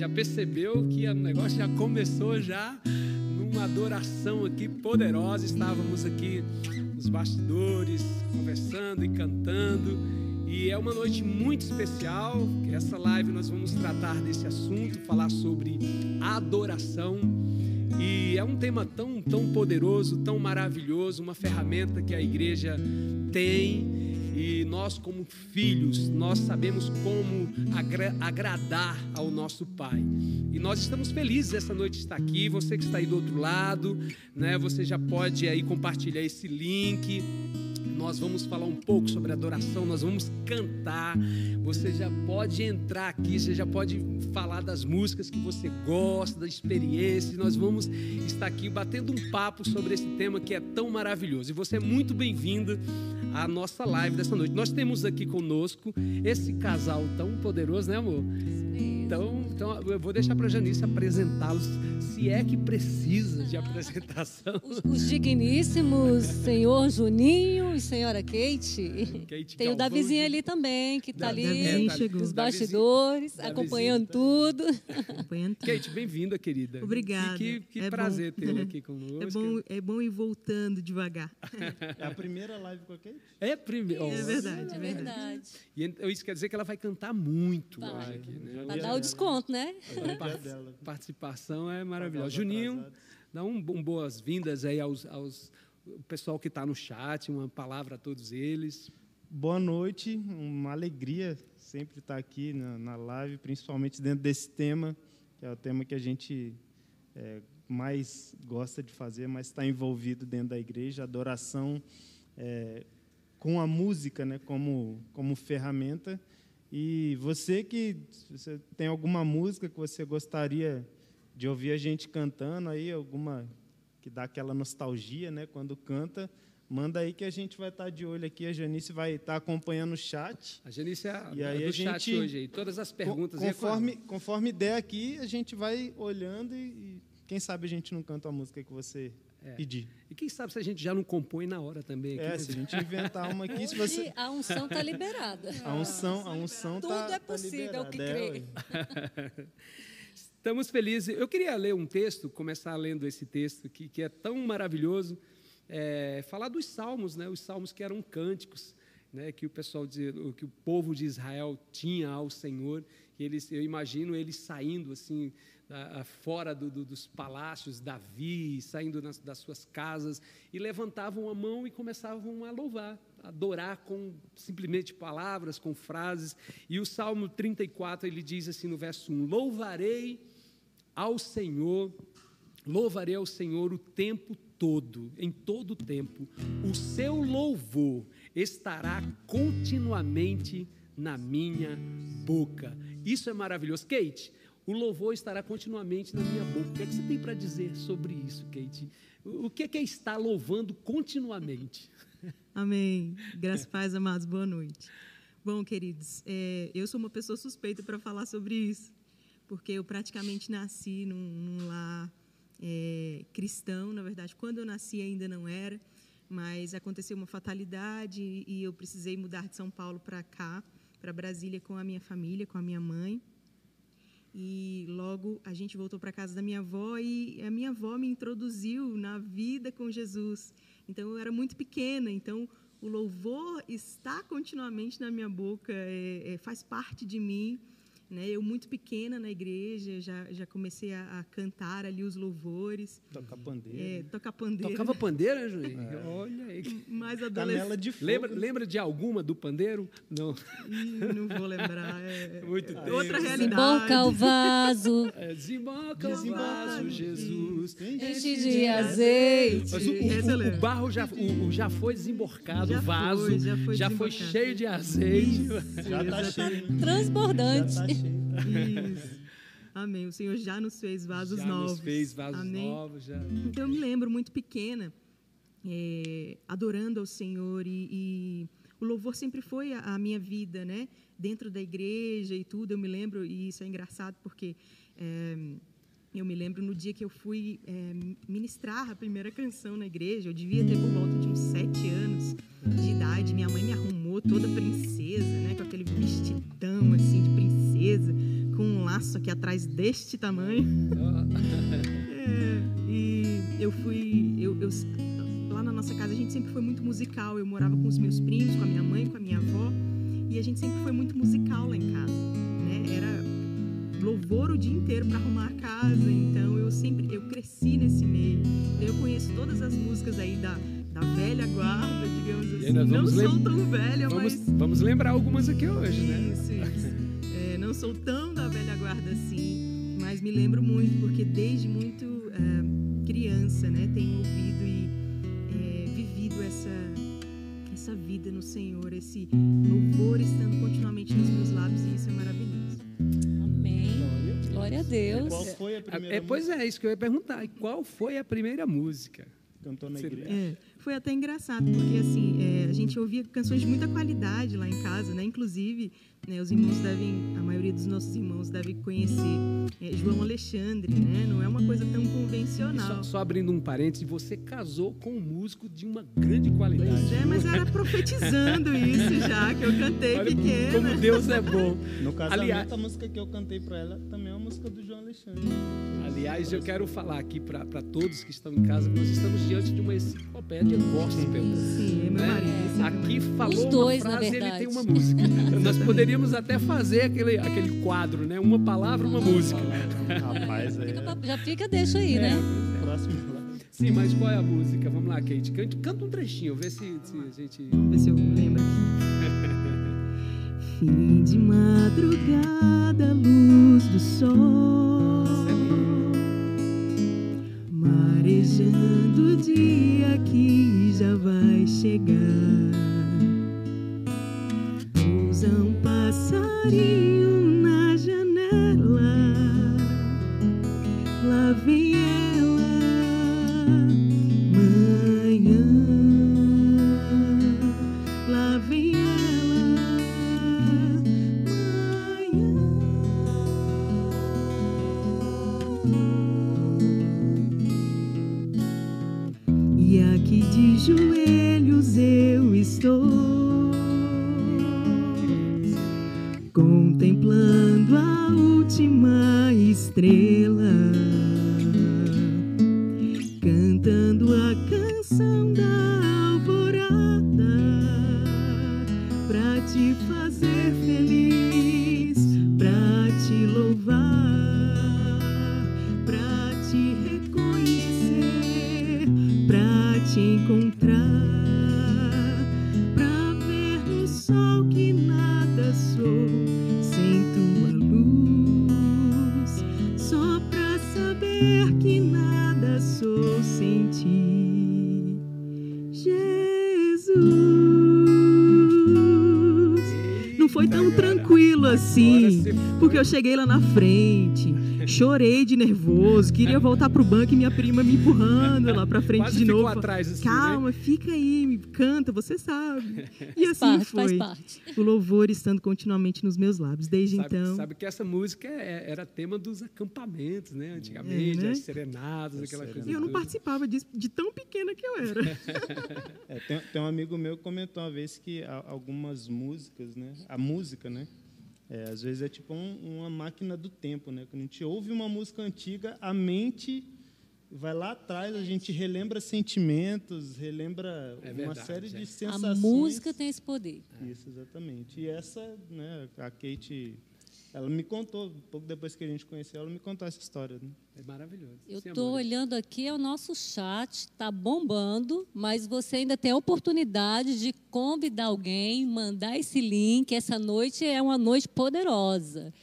já percebeu que o negócio já começou já numa adoração aqui poderosa. Estávamos aqui nos bastidores, conversando e cantando. E é uma noite muito especial. Essa live nós vamos tratar desse assunto, falar sobre adoração. E é um tema tão, tão poderoso, tão maravilhoso, uma ferramenta que a igreja tem. E nós, como filhos, nós sabemos como agra agradar ao nosso Pai. E nós estamos felizes essa noite estar aqui. Você que está aí do outro lado, né? Você já pode aí compartilhar esse link nós vamos falar um pouco sobre adoração, nós vamos cantar. Você já pode entrar aqui, você já pode falar das músicas que você gosta, da experiência. Nós vamos estar aqui batendo um papo sobre esse tema que é tão maravilhoso. E você é muito bem-vindo à nossa live dessa noite. Nós temos aqui conosco esse casal tão poderoso, né, amor? Então, então eu vou deixar para a Janice apresentá-los, se é que precisa de apresentação. Os, os digníssimos senhor Juninho e senhora Kate. Kate Tem o Davizinho ali também, que está ali Davizinho nos chegou. bastidores, Davizinho. acompanhando tudo. Acompanhando tudo. Kate, bem-vinda, querida. Obrigada. Que, que É prazer tê-la aqui conosco. É bom, é bom ir voltando devagar. É a primeira live com a Kate? É primeiro. É verdade, É é verdade. E isso quer dizer que ela vai cantar muito Vai. hoje aqui, né? Vai dar o desconto, né? É dia dela. Participação é maravilhosa. Juninho, dá um, um boas-vindas aí aos, aos o pessoal que está no chat, uma palavra a todos eles. Boa noite, uma alegria sempre estar aqui na, na live, principalmente dentro desse tema, que é o tema que a gente é, mais gosta de fazer, mais está envolvido dentro da igreja, adoração é, com a música né, como, como ferramenta. E você que você tem alguma música que você gostaria de ouvir a gente cantando aí, alguma que dá aquela nostalgia, né, quando canta, manda aí que a gente vai estar de olho aqui, a Janice vai estar acompanhando o chat. A Janice é a, E aí do a chat gente- hoje aí. Todas as perguntas. É conforme, conforme der aqui, a gente vai olhando e, e quem sabe a gente não canta a música que você É. pedir. E quem sabe se a gente já não compõe na hora também. aqui, É, se a gente inventar uma aqui, se Hoje você a unção está liberada. a unção, a unção Tudo tá, é tá possível liberada, que é, crê. Estamos felizes. Eu queria ler um texto, começar lendo esse texto que, que é tão maravilhoso, é, falar dos salmos, né? Os salmos que eram cânticos, né? Que o pessoal, de, o- que o povo de Israel tinha ao Senhor. E eles, eu imagino eles saindo assim fora do, do, dos palácios, Davi, saindo nas, das suas casas, e levantavam a mão e começavam a louvar, a adorar com simplesmente palavras, com frases. E o Salmo 34, ele diz assim no verso 1: Louvarei ao Senhor, louvarei ao Senhor o tempo todo, em todo o tempo. O seu louvor estará continuamente na minha boca. Isso é maravilhoso. Kate, o louvor estará continuamente na minha boca. O que, é que você tem para dizer sobre isso, Kate? O que é, que é estar louvando continuamente? Amém. Graças paz, amados. Boa noite. Bom, queridos, é, eu sou uma pessoa suspeita para falar sobre isso, porque eu praticamente nasci num, num lar é, cristão. Na verdade, quando eu nasci ainda não era, mas aconteceu uma fatalidade e eu precisei mudar de São Paulo para cá, para Brasília, com a minha família, com a minha mãe. E logo a gente voltou para casa da minha avó e a minha avó me introduziu na vida com Jesus. Então eu era muito pequena, então o louvor está continuamente na minha boca, é, é, faz parte de mim. Né? Eu, muito pequena na igreja, já, já comecei a, a cantar ali os louvores. Tocar pandeiro. É, né? tocar pandeiro. Tocava pandeiro, Juninho? É. Olha aí. Mais adolescente. de fogo. Lembra, lembra de alguma do pandeiro? Não. Ih, não vou lembrar. É, muito é tempo. outra realidade. Desemboca o vaso. É, desemboca o vaso, Jesus. Enche de azeite. Mas o, o, o, barro já, o, já foi desemborcado, o vaso foi, já foi já foi cheio de azeite. Já tá cheio. né? Transbordante. Já tá cheio. Isso. Amém. O Senhor já nos fez vasos já novos. nos fez vasos Amém. novos. Já. Então eu me lembro muito pequena, é, adorando ao Senhor e, e o louvor sempre foi a, a minha vida, né? Dentro da igreja e tudo, eu me lembro e isso é engraçado porque é, eu me lembro no dia que eu fui é, ministrar a primeira canção na igreja, eu devia ter por volta de uns sete anos de idade. Minha mãe me arrumou toda princesa, né? Com aquele vestidão assim de princesa, com um laço aqui atrás deste tamanho. É, e eu fui. Eu, eu- lá na nossa casa a gente sempre foi muito musical. Eu morava com os meus primos, com a minha mãe, com a minha avó. E a gente sempre foi muito musical lá em casa. Né? Era louvor o dia inteiro para arrumar a casa. Então eu sempre. Eu cresci nesse meio. Eu conheço todas as músicas aí da, da velha guarda, digamos assim. Não sou lem- tão velha, Vamos, mas. vamos lembrar algumas aqui hoje, né? Isso, isso. É, não sou tão da velha guarda assim, mas me lembro muito, porque desde muito é, criança, né, tenho ouvido e é, vivido essa, essa vida no Senhor, esse louvor estando continuamente nos meus lábios, e isso é maravilhoso. Amém. Glória a Deus. Qual foi a primeira É, pois é, isso que eu ia perguntar. E Qual foi a primeira música? cantou na igreja? É, foi até engraçado, porque assim, é, a gente ouvia canções de muita qualidade lá em casa, né? Inclusive, né, os irmãos devem, a maioria dos nossos irmãos deve conhecer é, João Alexandre, né? Não é uma coisa tão convencional. Só, só abrindo um parênteses, você casou com um músico de uma grande qualidade. Pois é, mas era profetizando isso já, que eu cantei Olha pequena. como Deus é bom. No casamento, Aliás- a música que eu cantei pra ela também é uma música do João Alexandre. Aliás, eu quero falar aqui para todos que estão em casa que nós estamos diante de uma enciclopédia gospel. Sim, é meu né? marido. Aqui falou Os dois, uma frase, ele tem uma música. Nós poderíamos até fazer aquele, aquele quadro, né? Uma palavra, uma música. Rapaz, é Já fica, deixa aí, né? próximo lá. Sim, mas qual é a música? Vamos lá, Kate. Canta, canta um trechinho, vê se, se a gente. Vamos ver se eu lembro aqui. Fim de madrugada, luz do sol. Marejando o dia que já vai chegar. Cheguei lá na frente, chorei de nervoso, queria voltar pro banco e minha prima me empurrando lá pra frente Quase de ficou novo. atrás, assim, né? Calma, fica aí, canta, você sabe. E assim parte, foi. faz parte. O louvor estando continuamente nos meus lábios. Desde Sabe, então. sabe que essa música é- era tema dos acampamentos, né? Antigamente, É, né? as serenadas, aquela coisa. E eu não toda. participava disso de tão pequena que eu era. É, tem, tem um amigo meu que comentou uma vez que algumas músicas, né? A música, né? É, às vezes é tipo um- uma máquina do tempo, né? Quando a gente ouve uma música antiga, a mente vai lá atrás, a gente relembra sentimentos, relembra É uma verdade, série é. de A sensações. música tem esse poder. Isso, exatamente. E essa, né, a Kate, ela me contou, pouco depois que a gente conheceu, ela me contou essa história. Né? É maravilhoso. Eu Sim, estou olhando aqui, é o nosso chat, está bombando, mas você ainda tem a oportunidade de convidar alguém, mandar esse link. Essa noite é uma noite poderosa.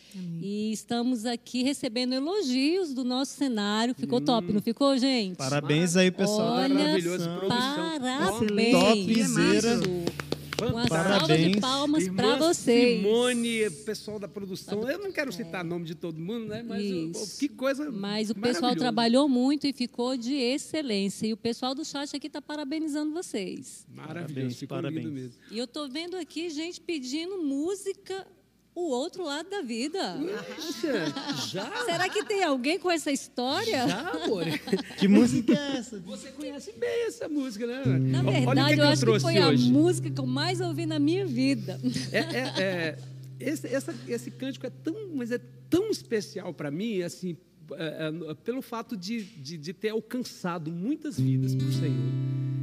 E estamos aqui recebendo elogios do nosso cenário. Ficou top, não ficou, gente? Parabéns aí, pessoal Olha, Maravilhoso, produção. Excelente. Topzera. Uma salva Parabéns. de palmas para vocês. Simone, pessoal da produção. Eu não quero citar nome de todo mundo, né? Mas É. Isso. que coisa. Mas o pessoal trabalhou muito e ficou de excelência. E o pessoal do chat aqui está parabenizando vocês. Maravilhoso, Parabéns, parabéns. E eu estou vendo aqui gente pedindo música, o outro lado da vida. Já? Será que tem alguém com essa história? Já, amor? Que música é essa? Você conhece bem essa música, né? Na Olha o que verdade, que eu acho que foi hoje. a música que eu mais ouvi na minha vida. É, é, é, esse, essa- esse cântico é tão, mas é tão especial para mim, assim, é, é, pelo fato de, de, de ter alcançado muitas vidas para o Senhor,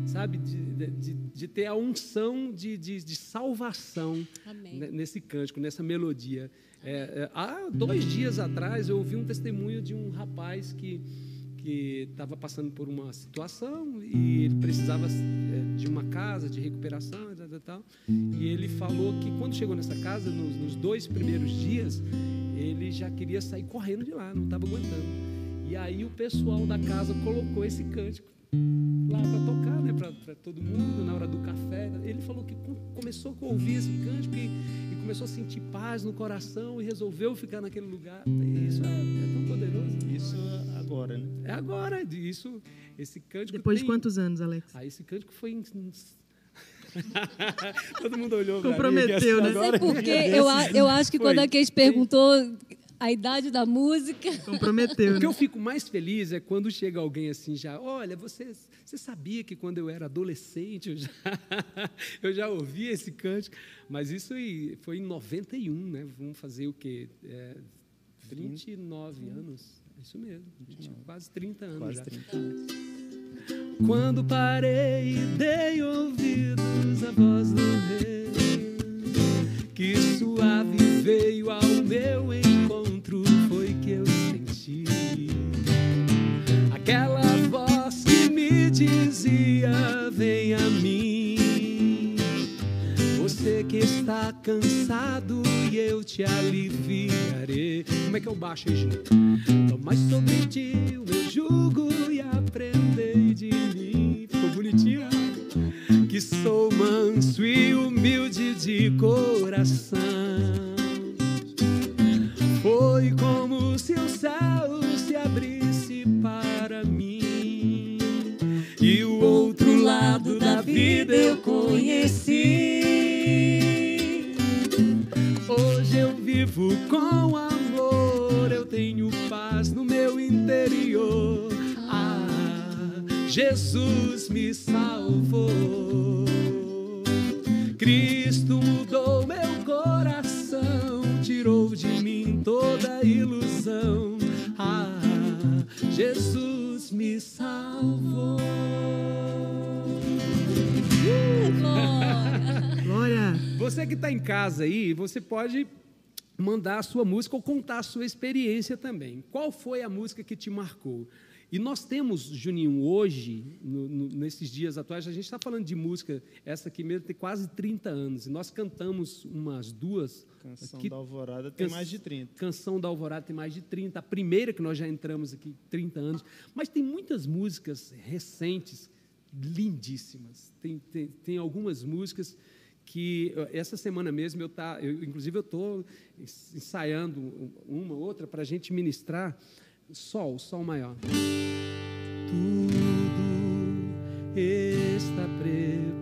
sabe? De, de, de ter a unção de, de, de salvação Amém. ne- nesse cântico, nessa melodia. É, é, há dois dias atrás eu ouvi um testemunho de um rapaz que que estava passando por uma situação e ele precisava é, de uma casa de recuperação e tal, tal, tal. E ele falou que quando chegou nessa casa, nos, nos dois primeiros dias, ele já queria sair correndo de lá, não estava aguentando. E aí o pessoal da casa colocou esse cântico lá para tocar, né, para todo mundo na hora do café. Ele falou que com- começou a ouvir esse cântico e, e começou a sentir paz no coração e resolveu ficar naquele lugar. Isso é, é tão poderoso. Isso agora, né? É agora, isso, esse cântico. Depois de tem- quantos anos, Alex? Ah, esse cântico foi em. Todo mundo olhou mim, Comprometeu, que assim, né? agora- Porque eu, a- eu acho que Foi. quando a Kate perguntou a idade da música, Comprometeu, O que né? eu fico mais feliz é quando chega alguém assim já, olha, você, você sabia que quando eu era adolescente eu já, eu já ouvia esse cântico, mas isso aí foi em 91, né? Vamos fazer o quê? É, 29 anos, isso mesmo, 20, quase 30 anos Quase já. 30 anos. Quando parei e dei ouvidos à voz do rei, que suave veio ao meu encontro, foi que eu senti aquela voz que me dizia: Vem a mim. Você que está cansado e eu te aliviarei. Como é que eu baixo aí, gente? Tomai sobre ti o meu jugo e aprendei de mim. Ficou bonitinho? Que sou manso e humilde de coração. Foi como se o céu se abrisse para mim. Lado da vida eu conheci. Hoje eu vivo com amor, eu tenho paz no meu interior. Ah, Jesus me salvou. Cristo mudou meu coração, tirou de mim toda ilusão. Ah, Jesus me salvou. Você que está em casa aí, você pode mandar a sua música ou contar a sua experiência também. Qual foi a música que te marcou? E nós temos, Juninho, hoje, no, no, nesses dias atuais, a gente está falando de música, essa aqui mesmo tem quase 30 anos, e nós cantamos umas duas. Canção aqui, da Alvorada tem mais de 30. Canção da Alvorada tem mais de 30. A primeira que nós já entramos aqui, 30 anos. Mas tem muitas músicas recentes, lindíssimas. Tem, tem, tem algumas músicas que essa semana mesmo eu tá, eu, inclusive eu estou ensaiando uma outra para a gente ministrar Sol, Sol maior. Tudo está preparado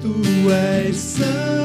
tu és santo.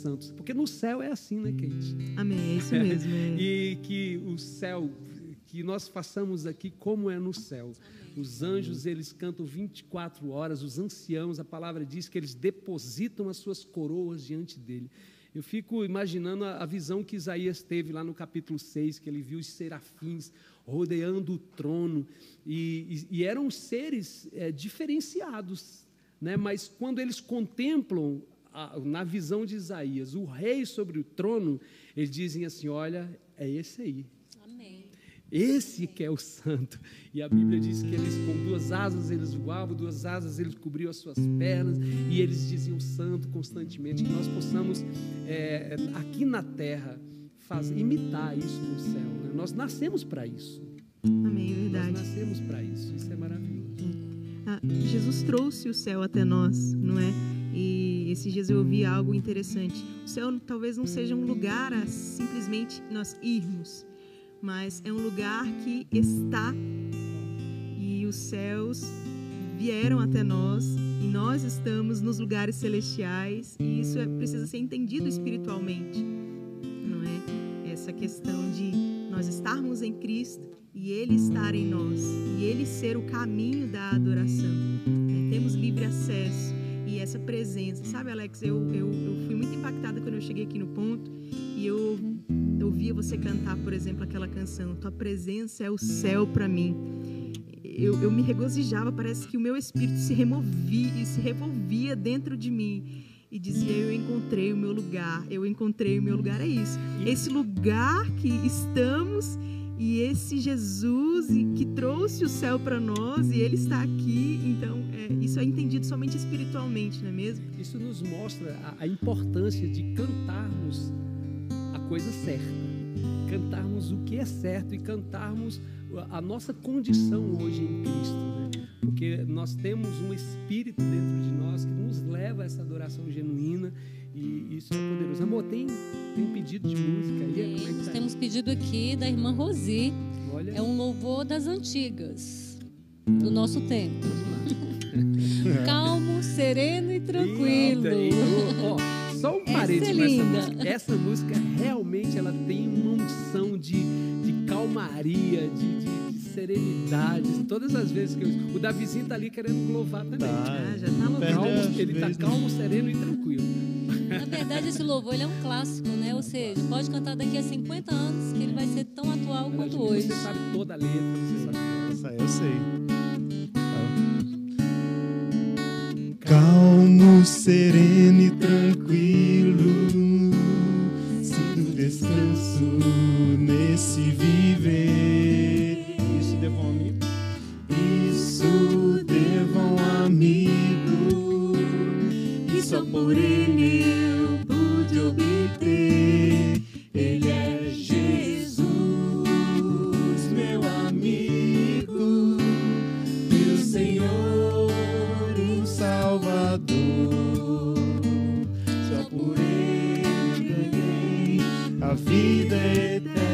Santo, santo. Porque no céu é assim, né, Kate? Amém, é isso mesmo. é. E que o céu, que nós façamos aqui como é no céu. Os anjos, eles cantam 24 horas, os anciãos, a palavra diz que eles depositam as suas coroas diante dele. Eu fico imaginando a, visão que Isaías teve lá no capítulo 6, que ele viu os serafins rodeando o trono, e, e- e eram seres eh, diferenciados, né? mas quando eles contemplam, na visão de Isaías, o rei sobre o trono, eles dizem assim: Olha, é esse aí, Amém. esse que é o santo. E a Bíblia diz que eles, com duas asas, eles voavam, duas asas, eles cobriam as suas pernas, e eles diziam santo constantemente. Que nós possamos, é, aqui na terra, faz, imitar isso no céu. né? Nós nascemos para isso. Amém, é Nós verdade. nascemos para isso. Isso é maravilhoso. Ah, Jesus trouxe o céu até nós, não é? E esses dias eu ouvi algo interessante. O céu talvez não seja um lugar a simplesmente nós irmos, mas é um lugar que está e os céus vieram até nós e nós estamos nos lugares celestiais e isso é, precisa ser entendido espiritualmente, não é? Essa questão de nós estarmos em Cristo e Ele estar em nós e Ele ser o caminho da adoração. né? Temos livre acesso e essa presença. Sabe, Alex, eu, eu, eu fui muito impactada quando eu cheguei aqui no ponto e eu ouvia você cantar, por exemplo, aquela canção Tua presença é o céu para mim. Eu, eu me regozijava, parece que o meu espírito se removia e se revolvia dentro de mim e dizia: Eu encontrei o meu lugar, eu encontrei o meu lugar. É isso. Esse lugar que estamos e esse Jesus que trouxe o céu para nós e ele está aqui. Então, isso é entendido somente espiritualmente, não é mesmo? Isso nos mostra a, a importância de cantarmos a coisa certa, cantarmos o que é certo e cantarmos a nossa condição hoje em Cristo, né? porque nós temos um Espírito dentro de nós que nos leva a essa adoração genuína e isso é poderoso. Amor, tem, tem pedido de música aí? Temos, é tá temos pedido aqui da irmã Rosi. Olha. É um louvor das antigas, do nosso tempo. Calmo, sereno e tranquilo. Ó, só um parênteses é essa música. Essa música realmente ela tem uma unção de, de calmaria, de, de, de serenidade. Todas as vezes que eu. O Davizinho tá ali querendo louvar também. Tá, ah, já tá calmo, Ele tá calmo, sereno e tranquilo. Na verdade, esse louvor ele é um clássico, né? Ou seja, pode cantar daqui a 50 anos que ele vai ser tão atual quanto hoje. Você sabe toda a letra, você sabe. Essa eu sei. Calmo, sereno e tranquilo, sinto descanso nesse viver. Isso devo um amigo? Isso devo um amigo, e só por ele vida eterna.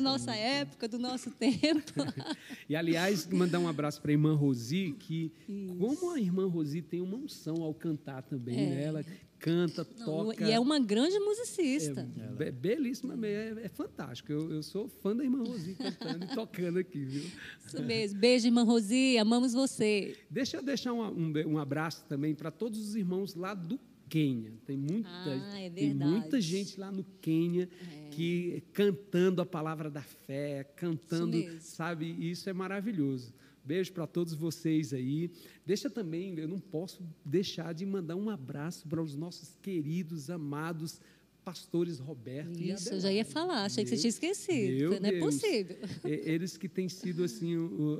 Nossa época, do nosso tempo. e, aliás, mandar um abraço para a irmã Rosi, que, Isso. como a irmã Rosi tem uma unção ao cantar também, é. né? ela canta, Não, toca. E é uma grande musicista. É, é belíssima, é, é fantástico. Eu, eu, sou fã da irmã Rosi cantando e tocando aqui, viu? Isso mesmo. Beijo, irmã Rosi, amamos você. Deixa eu deixar um, um, um abraço também para todos os irmãos lá do Quênia. Tem muita, ah, é tem muita gente lá no Quênia que cantando a palavra da fé, cantando, isso sabe? Isso é maravilhoso. Beijo para todos vocês aí. Deixa também, eu não posso deixar de mandar um abraço para os nossos queridos, amados pastores Roberto Isso, eu já ia falar, achei Meu, que você tinha esquecido. Não é possível. Eles que têm sido assim um,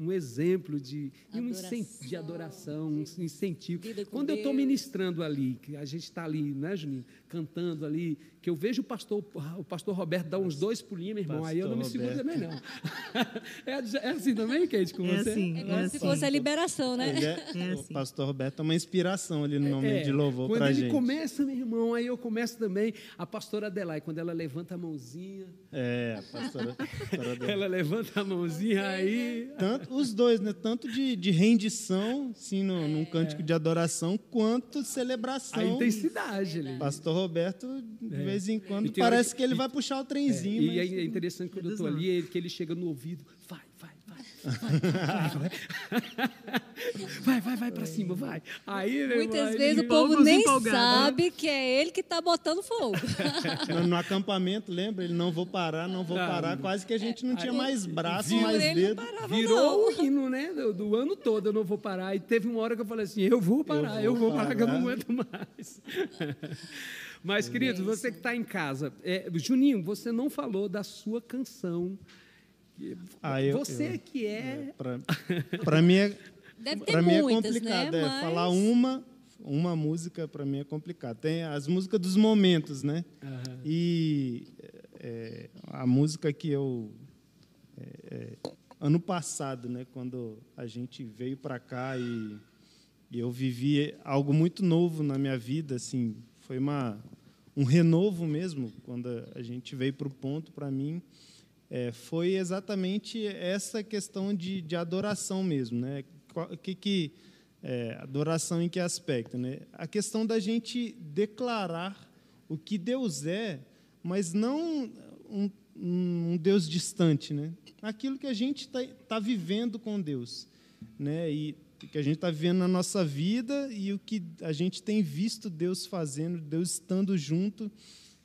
um exemplo de, adoração. de adoração, um incentivo. Quando eu estou ministrando ali, que a gente está ali, né, Juninho, cantando ali, que eu vejo o pastor, o pastor Roberto dar uns dois pulinhos, meu irmão, pastor aí eu não me seguro também, não. é, é, assim também, Kate, com é você? Assim, é como é se assim. fosse a liberação, né? É, é assim. O pastor Roberto é uma inspiração ali no momento é, de louvor para gente. Quando ele começa, meu irmão, aí eu começo também, a pastora Adelaide, quando ela levanta a mãozinha. É, a pastora, pastora Ela levanta a mãozinha aí. Tanto, os dois, né? Tanto de, de rendição, sim, no, num cântico de adoração, quanto celebração. A intensidade ali. Pastor Roberto, de vez em quando, parece que ele vai puxar o trenzinho. É, e é interessante quando eu estou ali, que ele chega no ouvido, vai, vai, vai, Vai, vai, vai para cima, vai. Aí, Muitas vezes o povo nem empolgado, sabe que é ele que está botando fogo. No, no, acampamento, lembra? Ele não vou parar, não vou parar. Quase que a gente não tinha mais braço, mais dedo. Virou o hino, né? Do, do, ano todo, eu não vou parar. E teve uma hora que eu falei assim, eu vou parar, eu vou, eu vou parar, parar, que eu não aguento mais. Mas, queridos, você que está em casa, é, Juninho, você não falou da sua canção. Ah, eu, você eu, que é. é para mim é. Para mim é complicado. Né? É, Mas... Falar uma, uma música para mim é complicado. Tem as músicas dos momentos, né? Uhum. E é, a música que eu é, é, ano passado, né, quando a gente veio para cá e, e, eu vivi algo muito novo na minha vida, assim, foi uma um renovo mesmo quando a gente veio para o ponto para mim é, foi exatamente essa questão de, de adoração mesmo né? Que que é, adoração em que aspecto né? A questão da gente declarar o que Deus é mas não um, um Deus distante né? Aquilo que a gente está tá vivendo com Deus né? E que a gente está vivendo na nossa vida e o que a gente tem visto Deus fazendo, Deus estando junto.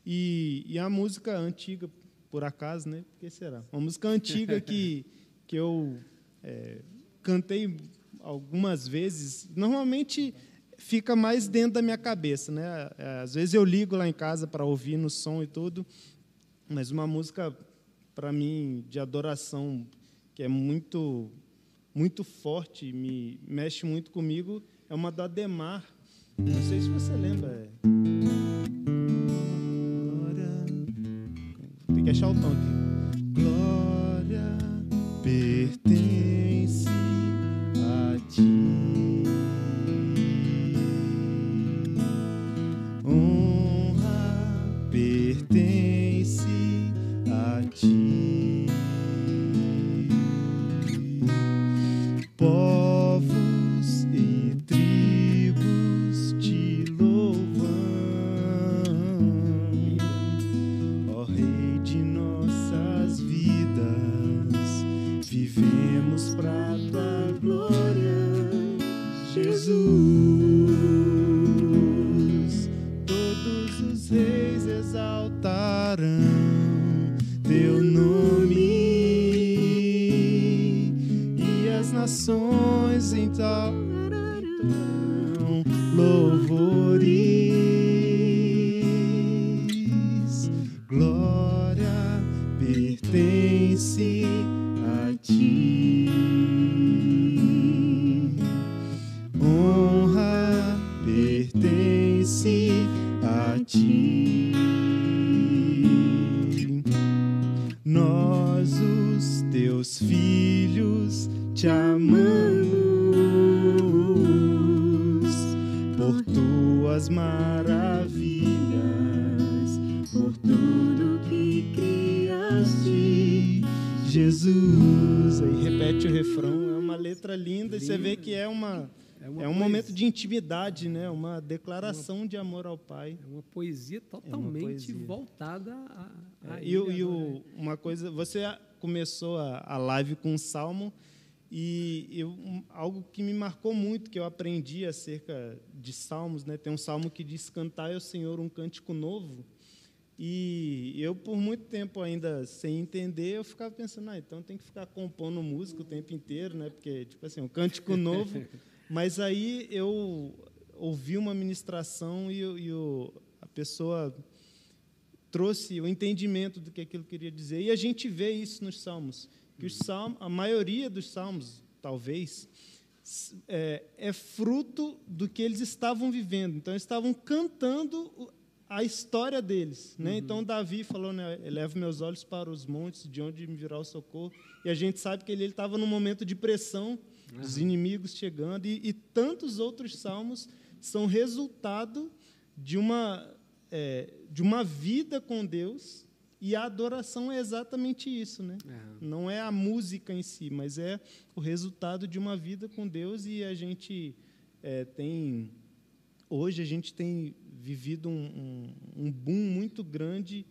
E, e a música antiga, por acaso, né? Por que será? Uma música antiga que, que eu é, cantei algumas vezes. Normalmente fica mais dentro da minha cabeça, né? Às vezes eu ligo lá em casa para ouvir no som e tudo, mas uma música para mim de adoração que é muito muito forte, me mexe muito comigo, é uma da Demar. Não sei se você lembra. É... Tem que achar o tom aqui. Glória pertence intimidade, né? uma declaração uma, de amor ao Pai. É uma poesia totalmente é uma poesia. voltada a, a é, e, e o, uma coisa, você começou a, a live com um salmo e eu, um, algo que me marcou muito, que eu aprendi acerca de salmos, né? tem um salmo que diz, cantai ao Senhor um cântico novo, e eu, por muito tempo ainda sem entender, eu ficava pensando, ah, então tem que ficar compondo música o tempo inteiro, né? Porque, tipo assim, um cântico novo Mas aí eu ouvi uma ministração e, e o, a pessoa trouxe o entendimento do que aquilo queria dizer. E a gente vê isso nos salmos. Que os salmos, a maioria dos salmos, talvez, é, é, fruto do que eles estavam vivendo. Então, eles estavam cantando a história deles. Né? Uhum. Então, Davi falou, né, eleva meus olhos para os montes, de onde me virá o socorro. E a gente sabe que ele estava num momento de pressão, uhum. dos inimigos chegando, e, e, tantos outros salmos são resultado de uma, é, de uma vida com Deus, e a adoração é exatamente isso. Né? Uhum. Não é a música em si, mas é o resultado de uma vida com Deus, e a gente é, tem. Hoje a gente tem vivido um, um, um boom muito grande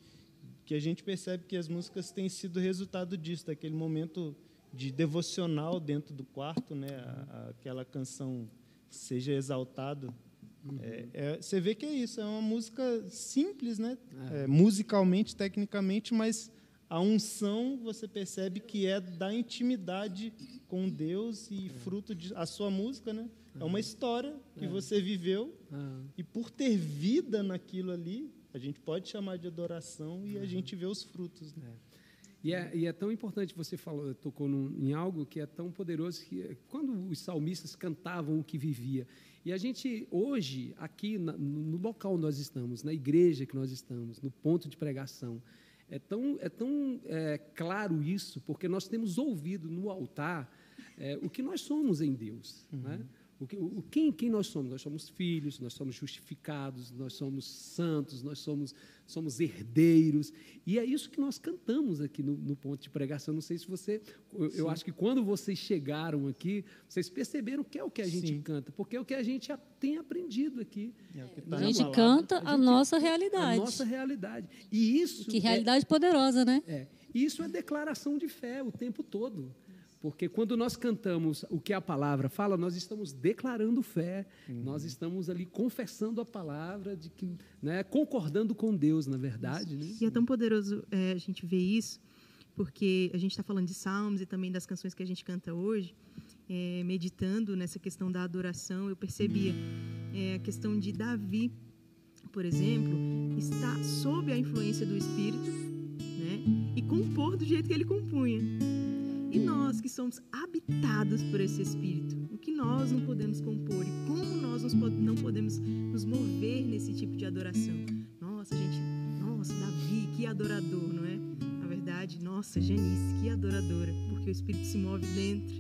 que a gente percebe que as músicas têm sido resultado disso, daquele momento de devocional dentro do quarto, né? A, aquela canção Seja Exaltado. Uhum. É, é, você vê que é isso, é uma música simples, né? É. é musicalmente, tecnicamente, mas a unção você percebe que é da intimidade com Deus e é. fruto de a sua música, né? É uma história que é. você viveu e por ter vida naquilo ali, a gente pode chamar de adoração e a gente vê os frutos. Né? E é, e é, tão importante, você falou, tocou num, em algo que é tão poderoso, que quando os salmistas cantavam o que vivia. E a gente, hoje, aqui na, no local onde nós estamos, na igreja que nós estamos, no ponto de pregação, é tão, é tão é, claro isso, porque nós temos ouvido no altar é, o que nós somos em Deus. Uhum. Né? O, que, o quem, quem nós somos? Nós somos filhos, nós somos justificados, nós somos santos, nós somos, somos herdeiros. E é isso que nós cantamos aqui no, no ponto de pregação. Não sei se você. Eu, eu, acho que quando vocês chegaram aqui, vocês perceberam que é o que a gente Sim. canta, porque é o que a gente tem aprendido aqui. É tá a gente canta a, gente, a, nossa realidade. A nossa realidade. E isso. Que é realidade é, poderosa, né? É. Isso é declaração de fé o tempo todo. Porque quando nós cantamos o que a palavra fala, nós estamos declarando fé, uhum. nós estamos ali confessando a palavra, de que, né, concordando com Deus, na verdade. Né? E é tão poderoso é, a gente ver isso, porque a gente está falando de salmos e também das canções que a gente canta hoje, é, meditando nessa questão da adoração, eu percebia é, a questão de Davi, por exemplo, está sob a influência do Espírito né, e compor do jeito que ele compunha. Nós que somos habitados por esse Espírito, o que nós não podemos compor e como nós não podemos nos mover nesse tipo de adoração. Nossa, gente, nossa, Davi, que adorador, não é? Na verdade, nossa, Janice, que adoradora, porque o Espírito se move dentro.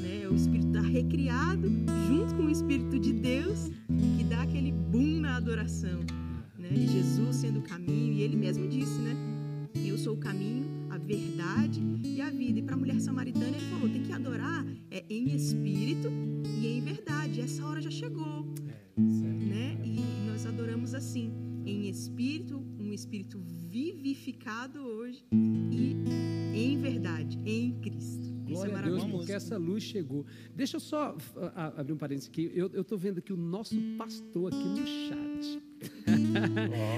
Né? O Espírito está recriado junto com o Espírito de Deus que dá aquele boom na adoração. Né? Jesus sendo o caminho, e ele mesmo disse, né? Eu sou o caminho, a verdade e a vida. E para a mulher samaritana ele falou: tem que adorar é, em espírito e em verdade. Essa hora já chegou. É, né? E nós adoramos assim, em espírito, um espírito vivificado hoje e em verdade, em Cristo. É Glória é a Deus, porque essa luz chegou. Deixa eu só abrir um parênteses aqui. Eu estou vendo aqui o nosso pastor aqui no chat.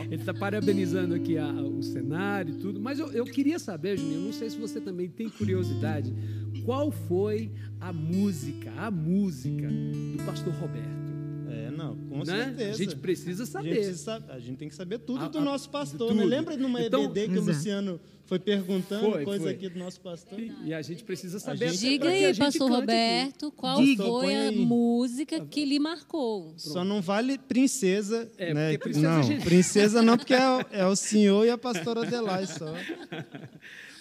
Ele está parabenizando aqui a, o cenário e tudo. Mas eu, eu queria saber, Juninho, não sei se você também tem curiosidade, qual foi a música, a música do pastor Roberto? É, não, com né? certeza. A gente precisa saber. A gente, a gente tem que saber tudo a, do nosso pastor. Né? Lembra numa então, EBD que o Luciano foi perguntando foi, coisa foi. aqui do nosso pastor? E, e, a gente precisa saber. Gente, Diga aí, pastor Roberto, aqui. qual Diga, foi a música que lhe marcou? Pronto. Só não vale princesa. É, né? princesa não, gente... princesa não, porque é, é, o senhor e a pastora Adelaide só.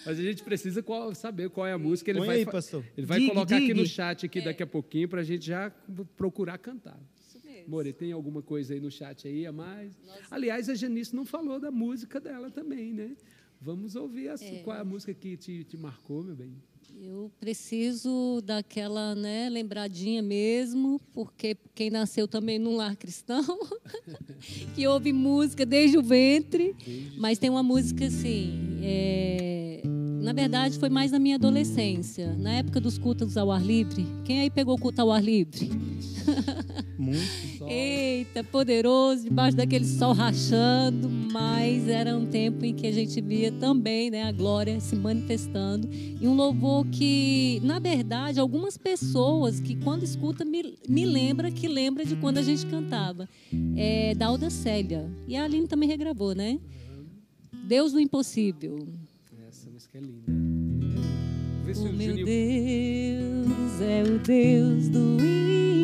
Mas a gente precisa qual, saber qual é a música. Ele Põe vai, aí, pastor. Ele vai diga, colocar diga. aqui no chat aqui é. daqui a pouquinho para a gente já procurar cantar. More, tem alguma coisa aí no chat aí a mais? Nossa. Aliás, a Janice não falou da música dela também, né? Vamos ouvir a, é. qual é a música que te, te marcou, meu bem. Eu preciso daquela né, lembradinha mesmo, porque quem nasceu também num lar cristão, que ouve música desde o ventre, mas tem uma música assim, é, na verdade foi mais na minha adolescência, na época dos cultos ao ar livre. Quem aí pegou culto ao ar livre? Muito sol. Eita, poderoso, debaixo daquele sol rachando, mas era um tempo em que a gente via também né, a glória se manifestando. E um louvor que, na verdade, algumas pessoas que quando escuta me, me lembra que lembra de quando a gente cantava. É da Alda Célia. E a Aline também regravou, né? Deus do Impossível. Música é linda. O meu Deus é o Deus do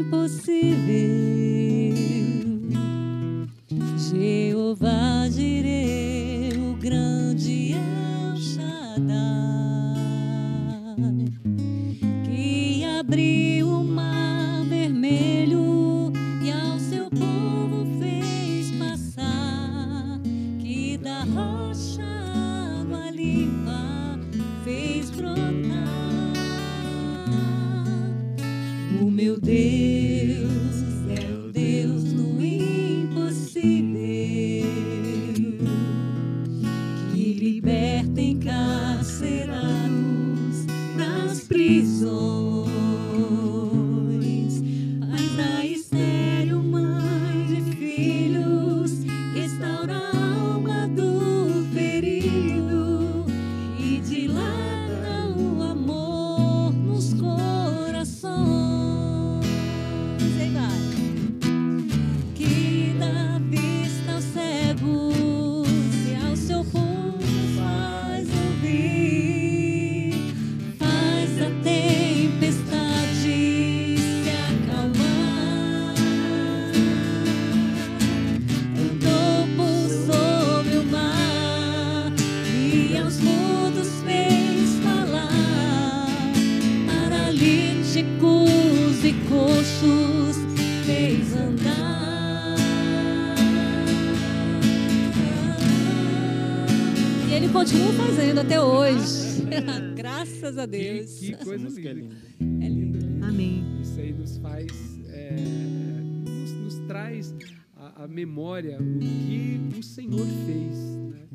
impossível. Jeová Jireh, o grande El Shaddai, que abriu O Graças a Deus. Que, que coisa é linda. linda. É lindo. né? Amém. Isso aí nos faz, é, nos, nos traz a, a memória o que o Senhor fez né?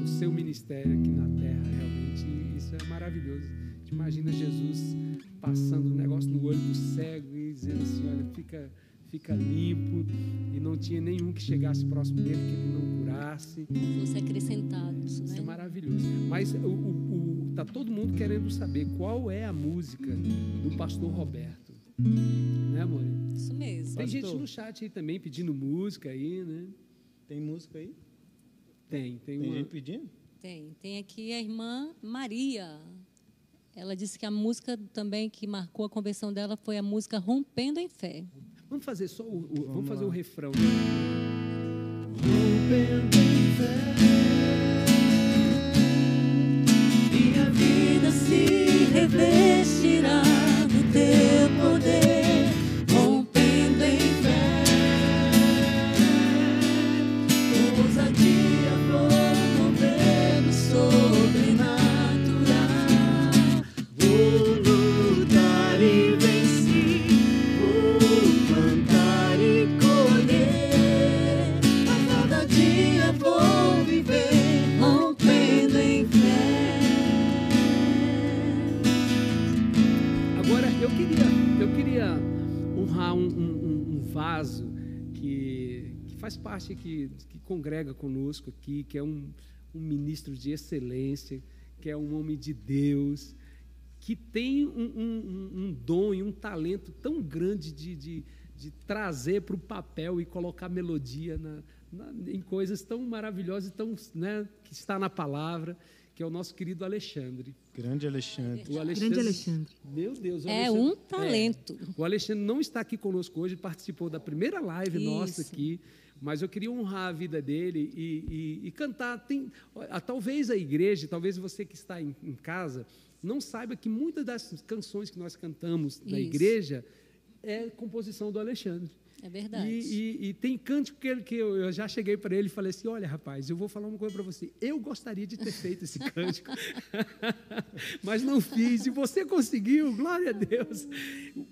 no seu ministério aqui na Terra. Realmente, isso é maravilhoso. Imagina Jesus passando um negócio no olho do cego e dizendo assim: olha, fica, fica limpo. E não tinha nenhum que chegasse próximo dele que ele não curasse. Fosse acrescentados, Isso é né? maravilhoso. Mas o, o, o- tá todo mundo querendo saber qual é a música do pastor Roberto. Né, amor? Isso mesmo. Tem Pastor. gente no chat aí também pedindo música aí, né? Tem música aí? Tem, tem, Tem uma. gente pedindo? Tem. Tem aqui a irmã Maria. Ela disse que a música também que marcou a conversão dela foi a música Rompendo em Fé. Vamos fazer só o, o- vamos, Vamos fazer lá. o refrão. Minha vida se revestirá do teu que, que faz parte aqui, que congrega conosco aqui, que é um, um ministro de excelência, que é um homem de Deus, que tem um, um- um- dom e um talento tão grande de, de, de trazer para o papel e colocar melodia na- na- em coisas tão maravilhosas, tão, né, que está na palavra, que é o nosso querido Alexandre. Grande Alexandre. O Alexandre Grande Alexandre. Meu Deus, o É Alexandre- um talento. o Alexandre não está aqui conosco hoje, participou da primeira live nossa Isso. aqui, mas eu queria honrar a vida dele e, e- e cantar. Tem, talvez a igreja, talvez você que está em, em casa, não saiba que muitas das canções que nós cantamos na Isso. igreja é composição do Alexandre. É verdade. E, e- e tem cântico que, ele- que eu, eu já cheguei para ele e falei assim: olha, rapaz, eu vou falar uma coisa para você. Eu gostaria de ter feito esse cântico, mas não fiz. E você conseguiu, glória a Deus.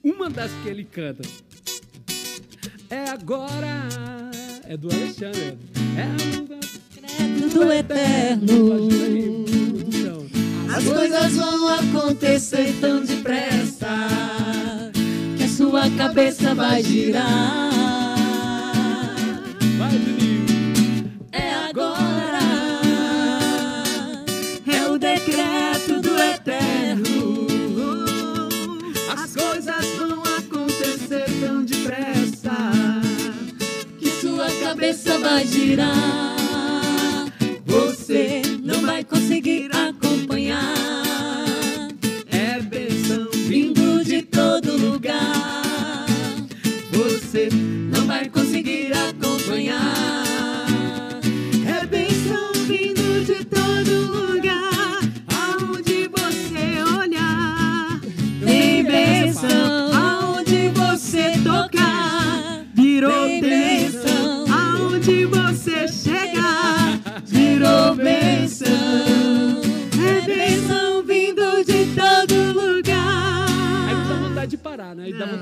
Uma das que ele canta é agora, é do Alexandre. É do eterno. Aí, produção. As coisas vão acontecer tão depressa. Sua cabeça vai girar. Vai. É agora, é o decreto do eterno. As coisas vão acontecer tão depressa. Que sua cabeça vai girar.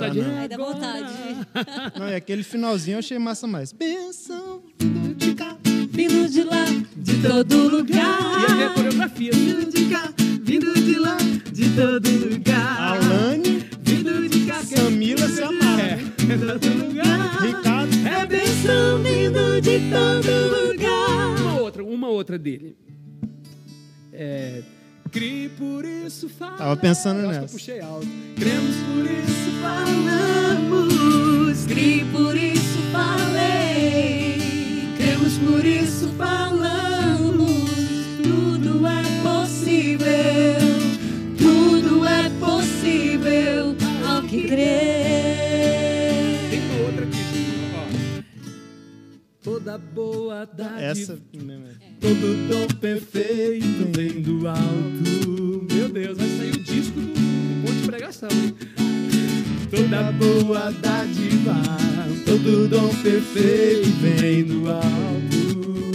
Vontade de. Ai, dá vontade. Não, e aquele finalzinho eu achei massa mais. Benção. Vindo de cá, Vindo de lá, de todo lugar. E aí a coreografia. Vindo de cá, vindo de lá, de todo lugar. Alane, Vindo de cá, Samila se amava. É. de todo lugar. Ricardo, É benção vindo de todo lugar. Uma outra, uma outra dele. É. Crie por isso fala. Tava pensando eu nessa. eu puxei alto. Cremos por isso Falamos, Cri, por isso falei. cremos por isso falamos. Tudo é possível, tudo é possível ao que crê. Toda boa dádiva, essa todo dom perfeito vem do alto. Meu Deus, vai sair o disco do, Ponte de Pregação, hein? Toda boa dádiva, todo dom perfeito vem do alto.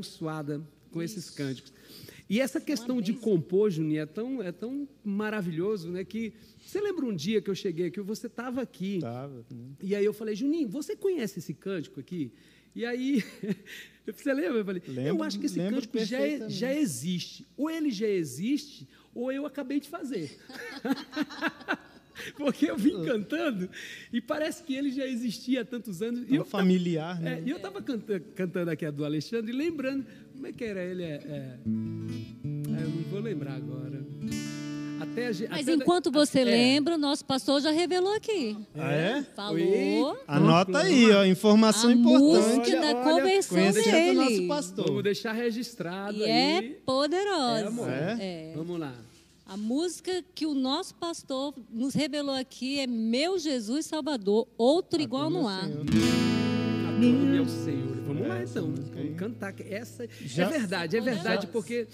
Abençoada com esses cânticos. E essa questão de compor, Juninho, é tão, é tão maravilhoso, né? Que você lembra um dia que eu cheguei aqui, você estava aqui. Tava. né? E aí eu falei, Juninho, você conhece esse cântico aqui? E aí, você lembra? Eu falei, eu Lembro- acho que esse cântico já, é- já existe. Ou ele já existe, ou eu acabei de fazer. Porque eu vim cantando e parece que ele já existia há tantos anos. E eu tava- familiar, é, né? e eu estava cantando aqui a do Alexandre e lembrando, como é que era ele? É, é, é, eu não vou lembrar agora. Até Mas até- enquanto você é. lembra, o nosso pastor já revelou aqui. Ah, é? Falou. Oi? Anota aí, ó. Informação a importante. música da olha, conversão o nosso dele. pastor. Vamos deixar registrado E aí. é poderosa. É, amor. É. Vamos lá. A música que o nosso pastor nos revelou aqui é Meu Jesus Salvador, outro igual não há. Senhor. Adoro meu Senhor. Vamos lá essa então. Vamos cantar. que Essa Já- é verdade, é verdade, Já- porque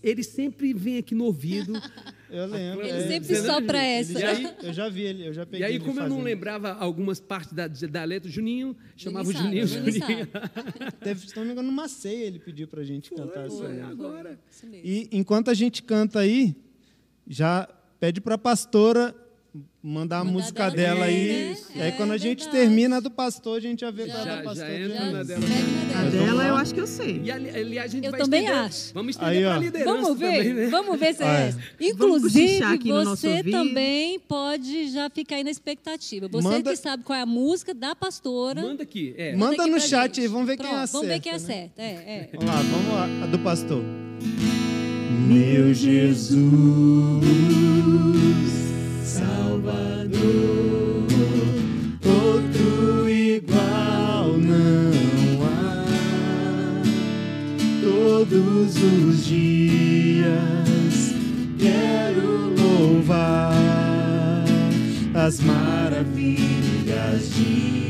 ele sempre vem aqui no ouvido. Eu lembro. Ele é, sempre sopra essa. E aí, Eu já vi ele, eu já peguei e aí ele como eu não lembrava algumas partes da, da letra, Juninho chamava o Juninho Juninho. Teve, se não me engano, numa ceia ele pediu pra gente cantar essa Foi, música. agora. E enquanto a gente canta aí, já pede pra pastora mandar a Mandar música dela dela aí. né? E aí É quando a gente verdade. termina a do pastor, a gente já vê qual é a Já- da pastor. já de entra na dela. A dela. Mas dela eu acho que eu sei. E ali, ali a gente Eu vai também estender, acho. Vamos estender Aí, para a ó. liderança Vamos ver, também, né? vamos ver se é é. essa. cochichar Inclusive, aqui no nosso você ouvido. também pode já ficar aí na expectativa. Você Manda- que sabe qual é a música da pastora. Manda aqui. É. Manda aqui no pra chat gente. aí, vamos ver quem Pronto, acerta. Vamos ver quem né? acerta. É, é. Vamos lá, vamos lá, a do pastor. Meu Jesus, Salvador, outro igual não há. Todos os dias quero louvar as maravilhas de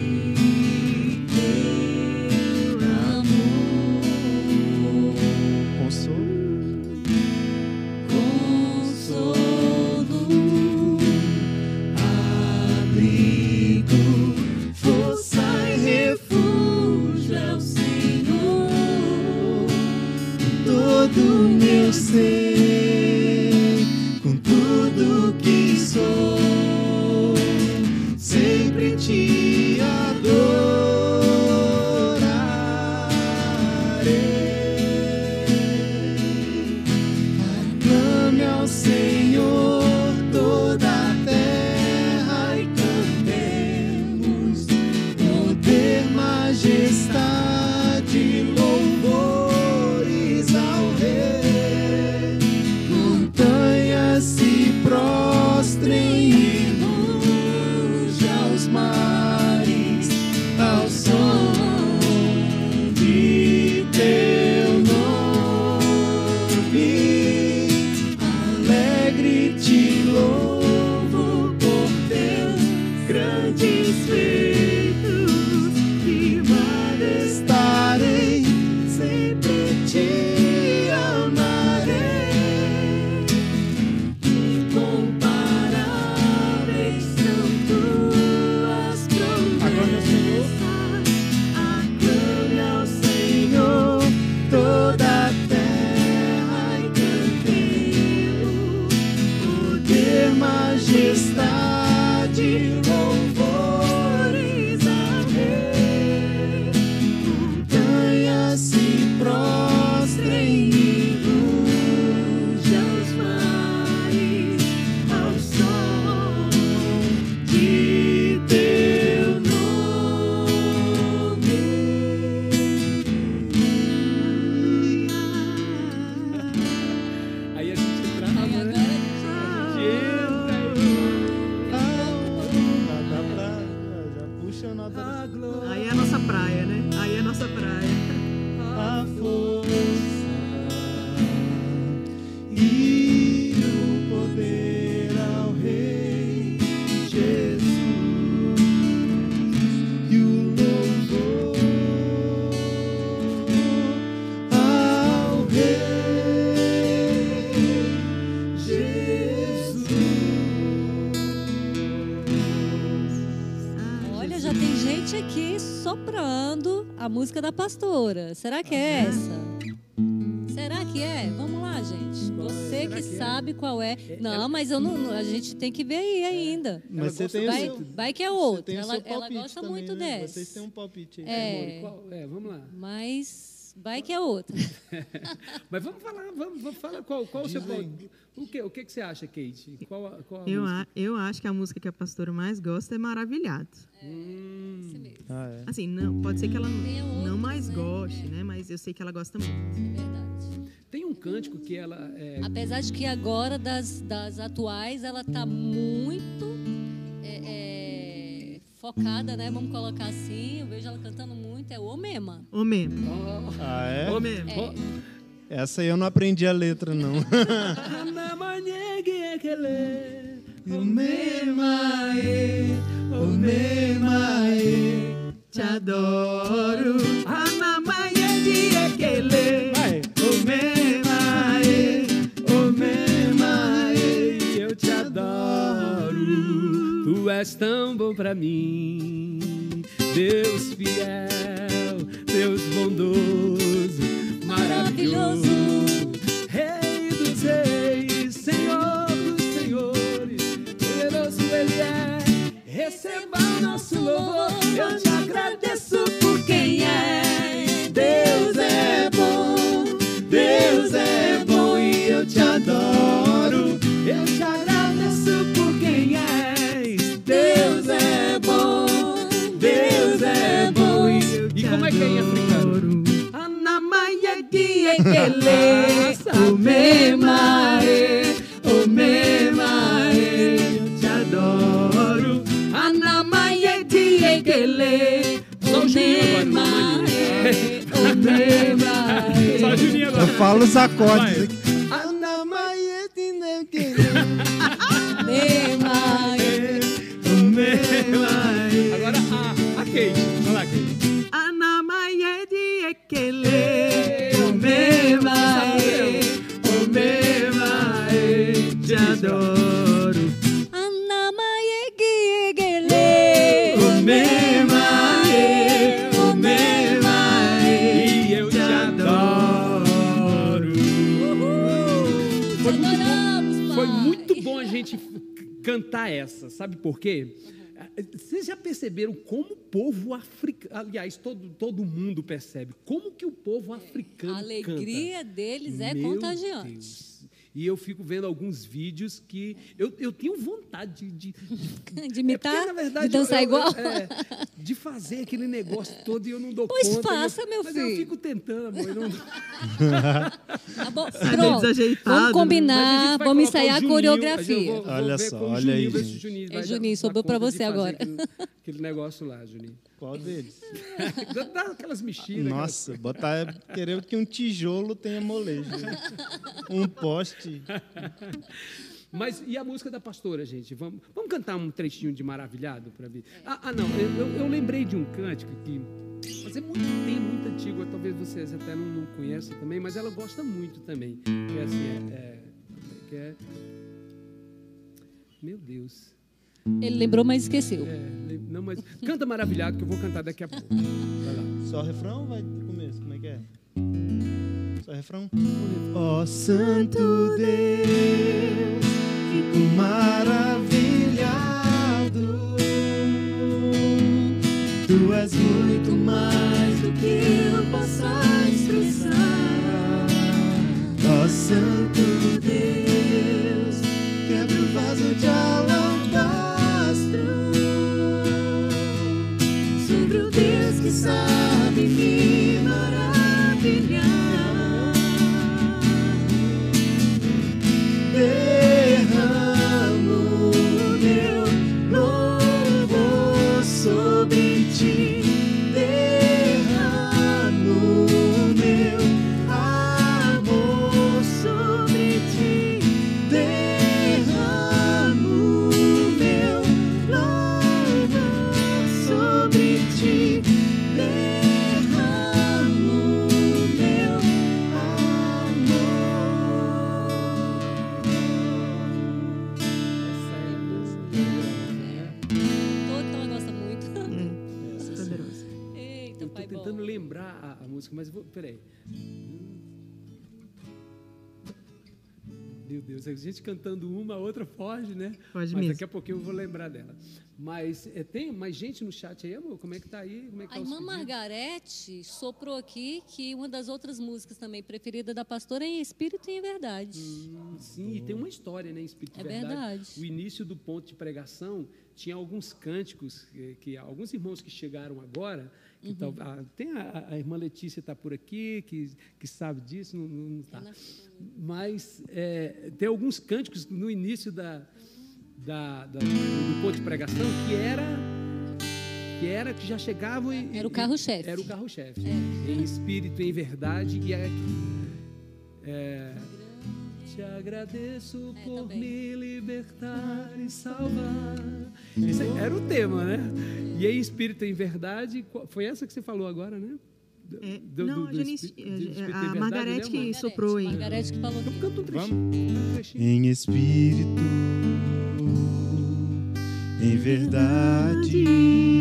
todo meu ser, com tudo que sou, música da pastora. Será que é essa? Será que é? Vamos lá, gente. Você que, que, é? sabe é? qual é. é não, mas eu não, a gente tem que ver aí ainda. Mas você tem vai, seu, vai que é outra. Ela, ela gosta também, muito né? dessa. Vocês têm um palpite aí. É, é, vamos lá. Mas vai que é outra. mas vamos falar, vamos, vamos falar qual, qual o seu. O que, o que, que você acha, Kate? Qual, qual eu, a, eu acho que a música que a pastora mais gosta é Maravilhado. É, hum. ah, é. Assim, não, pode ser que ela não, não mais né? goste, né? Mas eu sei que ela gosta muito. É verdade. Tem um cântico que ela. É... Apesar de que agora, das, das atuais, ela está muito é, é, focada, né? Vamos colocar assim. Eu vejo ela cantando muito. É o Mema. O Mema. Ah, é? O Mema. É. Essa aí eu não aprendi a letra, não. Te adoro. Anamaye de és tão bom pra mim, Deus fiel, Deus bondoso, maravilhoso. Rei dos reis, Senhor dos senhores, poderoso Ele é. Receba o nosso louvor, eu te agradeço como é africano? Anamaye diekele, o memae, o memae, eu te adoro. Anamaye diekele, Só o agora, o memae. Só o Juninho Eu agora. falo os acordes. Memae. Cantar essa, sabe por quê? Vocês já perceberam como o povo africano, aliás, todo, todo mundo percebe, como que o povo africano A alegria deles é Meu contagiante. Deus. E eu fico vendo alguns vídeos que eu, eu tenho vontade de, de, De imitar? É porque, na verdade, de dançar eu- eu- igual? é, de fazer aquele negócio todo e eu não dou Pois conta. faça, eu- meu mas filho. eu fico tentando, amor. eu não- Tá bom, meio pronto. desajeitado, Vamos né? Mas combinar, vamos ensaiar a coreografia. vou- vou Olha ver só, olha Juninho, aí. Juninho É, Juninho, sobrou de você agora. Aquele, aquele negócio lá, Juninho. Qual deles? Dá- aquelas mexidas. Nossa, botar, querer que um tijolo tenha molejo. Um poste. Mas e a música da pastora, gente? Vamos, vamos cantar um trechinho de Maravilhado para ver? Ah, ah, não, eu, eu, lembrei de um cântico que mas é muito tempo, muito antigo, talvez vocês até não, não conheçam também, mas ela gosta muito também. Que é assim, é, é, que é meu Deus. Ele lembrou, mas esqueceu. É, não, mas canta maravilhado que eu vou cantar daqui a pouco. Vai lá. Só refrão ou vai do começo? Como é que é? Só refrão? Ó oh, Santo Deus, fico maravilhado. Tu és muito mais do que eu possa expressar. Ó oh, Santo Deus, Que peraí. Meu Deus, a gente cantando uma, a outra foge, né? Pode Mas mesmo. daqui a pouquinho eu vou lembrar dela. Mas é, tem mais gente no chat aí, amor? Como é que tá aí? Como é que a tá irmã Margarete soprou aqui que uma das outras músicas também preferida da pastora é em Espírito e em Verdade. Hum, sim, e tem uma história, né? Em Espírito e é Verdade. verdade. O início do ponto de pregação tinha alguns cânticos que, que alguns irmãos que chegaram agora Uhum. Tal, ah, tem a, a, irmã Letícia está por aqui, que, que sabe disso, não, não tá. Mas é, tem alguns cânticos no início da, da, da, do ponto de pregação que era que era que já chegavam e, era o carro-chefe. Era o carro-chefe. É. Em espírito, em verdade e é, é te agradeço é, por me libertar e salvar. Esse era o tema, né? E em espírito em verdade, foi essa que você falou agora, né? É, do, não, do, do espírito, espírito a Margarete né, que soprou aí. Margarete que falou. Então canta um trechinho. Um trechinho. Em espírito, em verdade,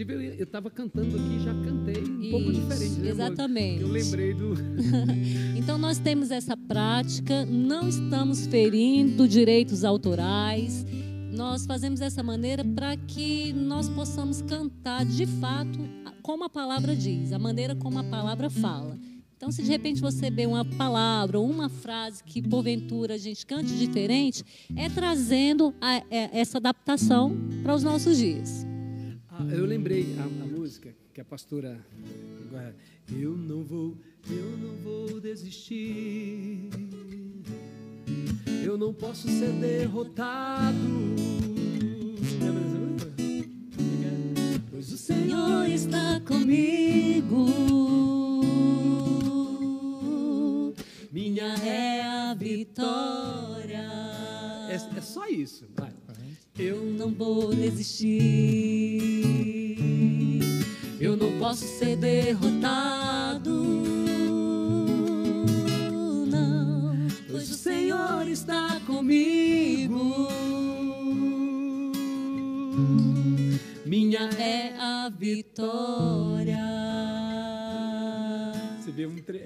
Inclusive, eu estava cantando aqui já cantei um Isso, pouco diferente. Né, exatamente. Eu lembrei do. então, nós temos essa prática, não estamos ferindo direitos autorais. Nós fazemos dessa maneira para que nós possamos cantar de fato como a palavra diz, a maneira como a palavra fala. Então, se de repente você vê uma palavra ou uma frase que porventura a gente cante diferente, é trazendo a, é, essa adaptação para os nossos dias. Ah, eu lembrei a, a, música que a pastora. Eu não vou, eu não vou desistir. Eu não posso ser derrotado. Pois o Senhor está comigo. Minha é a vitória. É, é só isso. Vai. Eu não vou desistir. Eu não posso ser derrotado. Não, pois o Senhor está comigo. Minha é a vitória. Você vê um tre...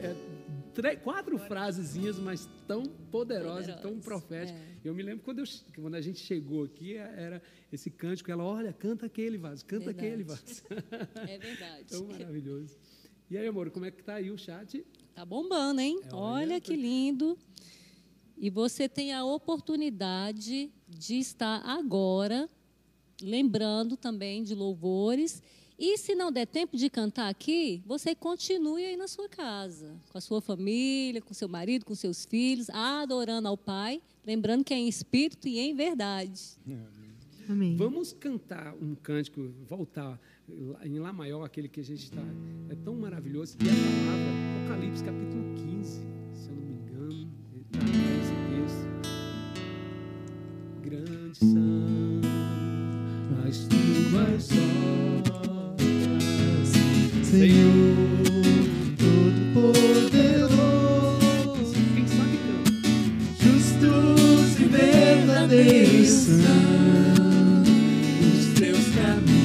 tre... quatro frasezinhas, mas tão poderosas, Poderosa, tão proféticas. É. Eu me lembro quando, eu, quando a gente chegou aqui, é, era esse cântico, ela, olha, canta aquele vaso, canta verdade. aquele vaso. É verdade. tão maravilhoso. E aí, amor, como é que tá aí o chat? Tá bombando, hein? É, olha, olha que lindo. E você tem a oportunidade de estar agora lembrando também de louvores. E se não der tempo de cantar aqui, você continue aí na sua casa, com a sua família, com seu marido, com seus filhos, adorando ao Pai, lembrando que é em espírito e em verdade. Amém. Vamos cantar um cântico, voltar em Lá Maior, aquele que a gente está. É tão maravilhoso. E a palavra, Apocalipse capítulo 15, se eu não me engano, está nesse texto. Grande são as tuas obras, Senhor Todo-Poderoso. Quem sabe canta. Justos e verdadeiros são os teus caminhos.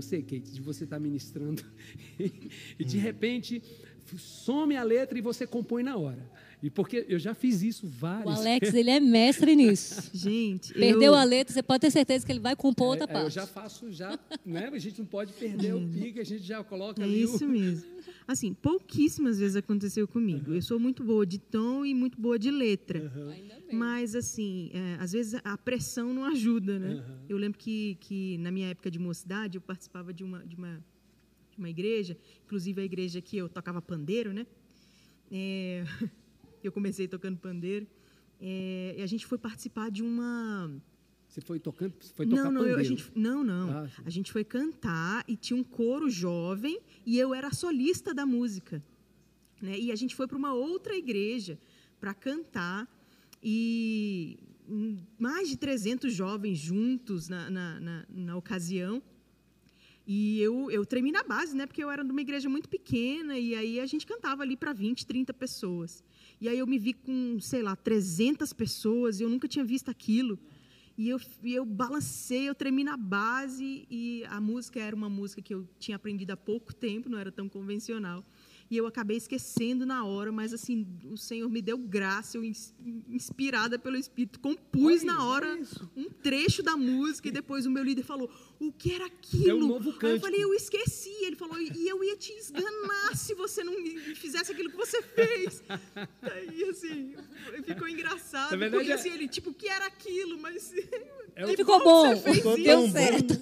Você, Kate, de você estar ministrando e de repente some a letra e você compõe na hora. E porque eu já fiz isso O várias Alex, ele é mestre nisso. Gente, Perdeu eu, a letra, você pode ter certeza que ele vai compor outra É, é, parte. eu já faço, já, né? A gente não pode perder o pique, a gente já coloca É ali isso o... mesmo. Assim, pouquíssimas vezes aconteceu comigo. Eu sou muito boa de tom e muito boa de letra. Ainda bem. Mas, assim, é, às vezes a pressão não ajuda, né? Eu lembro que, que, na minha época de mocidade, eu participava de uma, de uma, de uma igreja, inclusive a igreja que eu tocava pandeiro, né? É, eu comecei tocando pandeiro. É, e a gente foi participar de uma. Você foi tocando, foi tocar Não, não, eu- a gente, não, não. Ah, a gente foi cantar e tinha um coro jovem e eu era solista da música. Né? E a gente foi para uma outra igreja para cantar e mais de 300 jovens juntos na, na, na, na ocasião. E eu, eu tremi na base, né? Porque eu era de uma igreja muito pequena e aí a gente cantava ali para 20, 30 pessoas. E aí eu me vi com, sei lá, 300 pessoas e eu nunca tinha visto aquilo. E eu, e eu balancei, eu tremi na base e a música era uma música que eu tinha aprendido há pouco tempo, não era tão convencional e eu acabei esquecendo na hora, mas assim, o Senhor me deu graça, eu inspirada pelo Espírito, compus na hora um trecho da música e depois o meu líder falou: "O que era aquilo?" É um novo Aí eu falei: "Eu esqueci". Ele falou: "E eu ia te esganar se você não fizesse aquilo que você fez". Aí assim, ficou engraçado, verdade, porque assim, ele tipo, o que era aquilo, mas é que ficou bom, deu certo.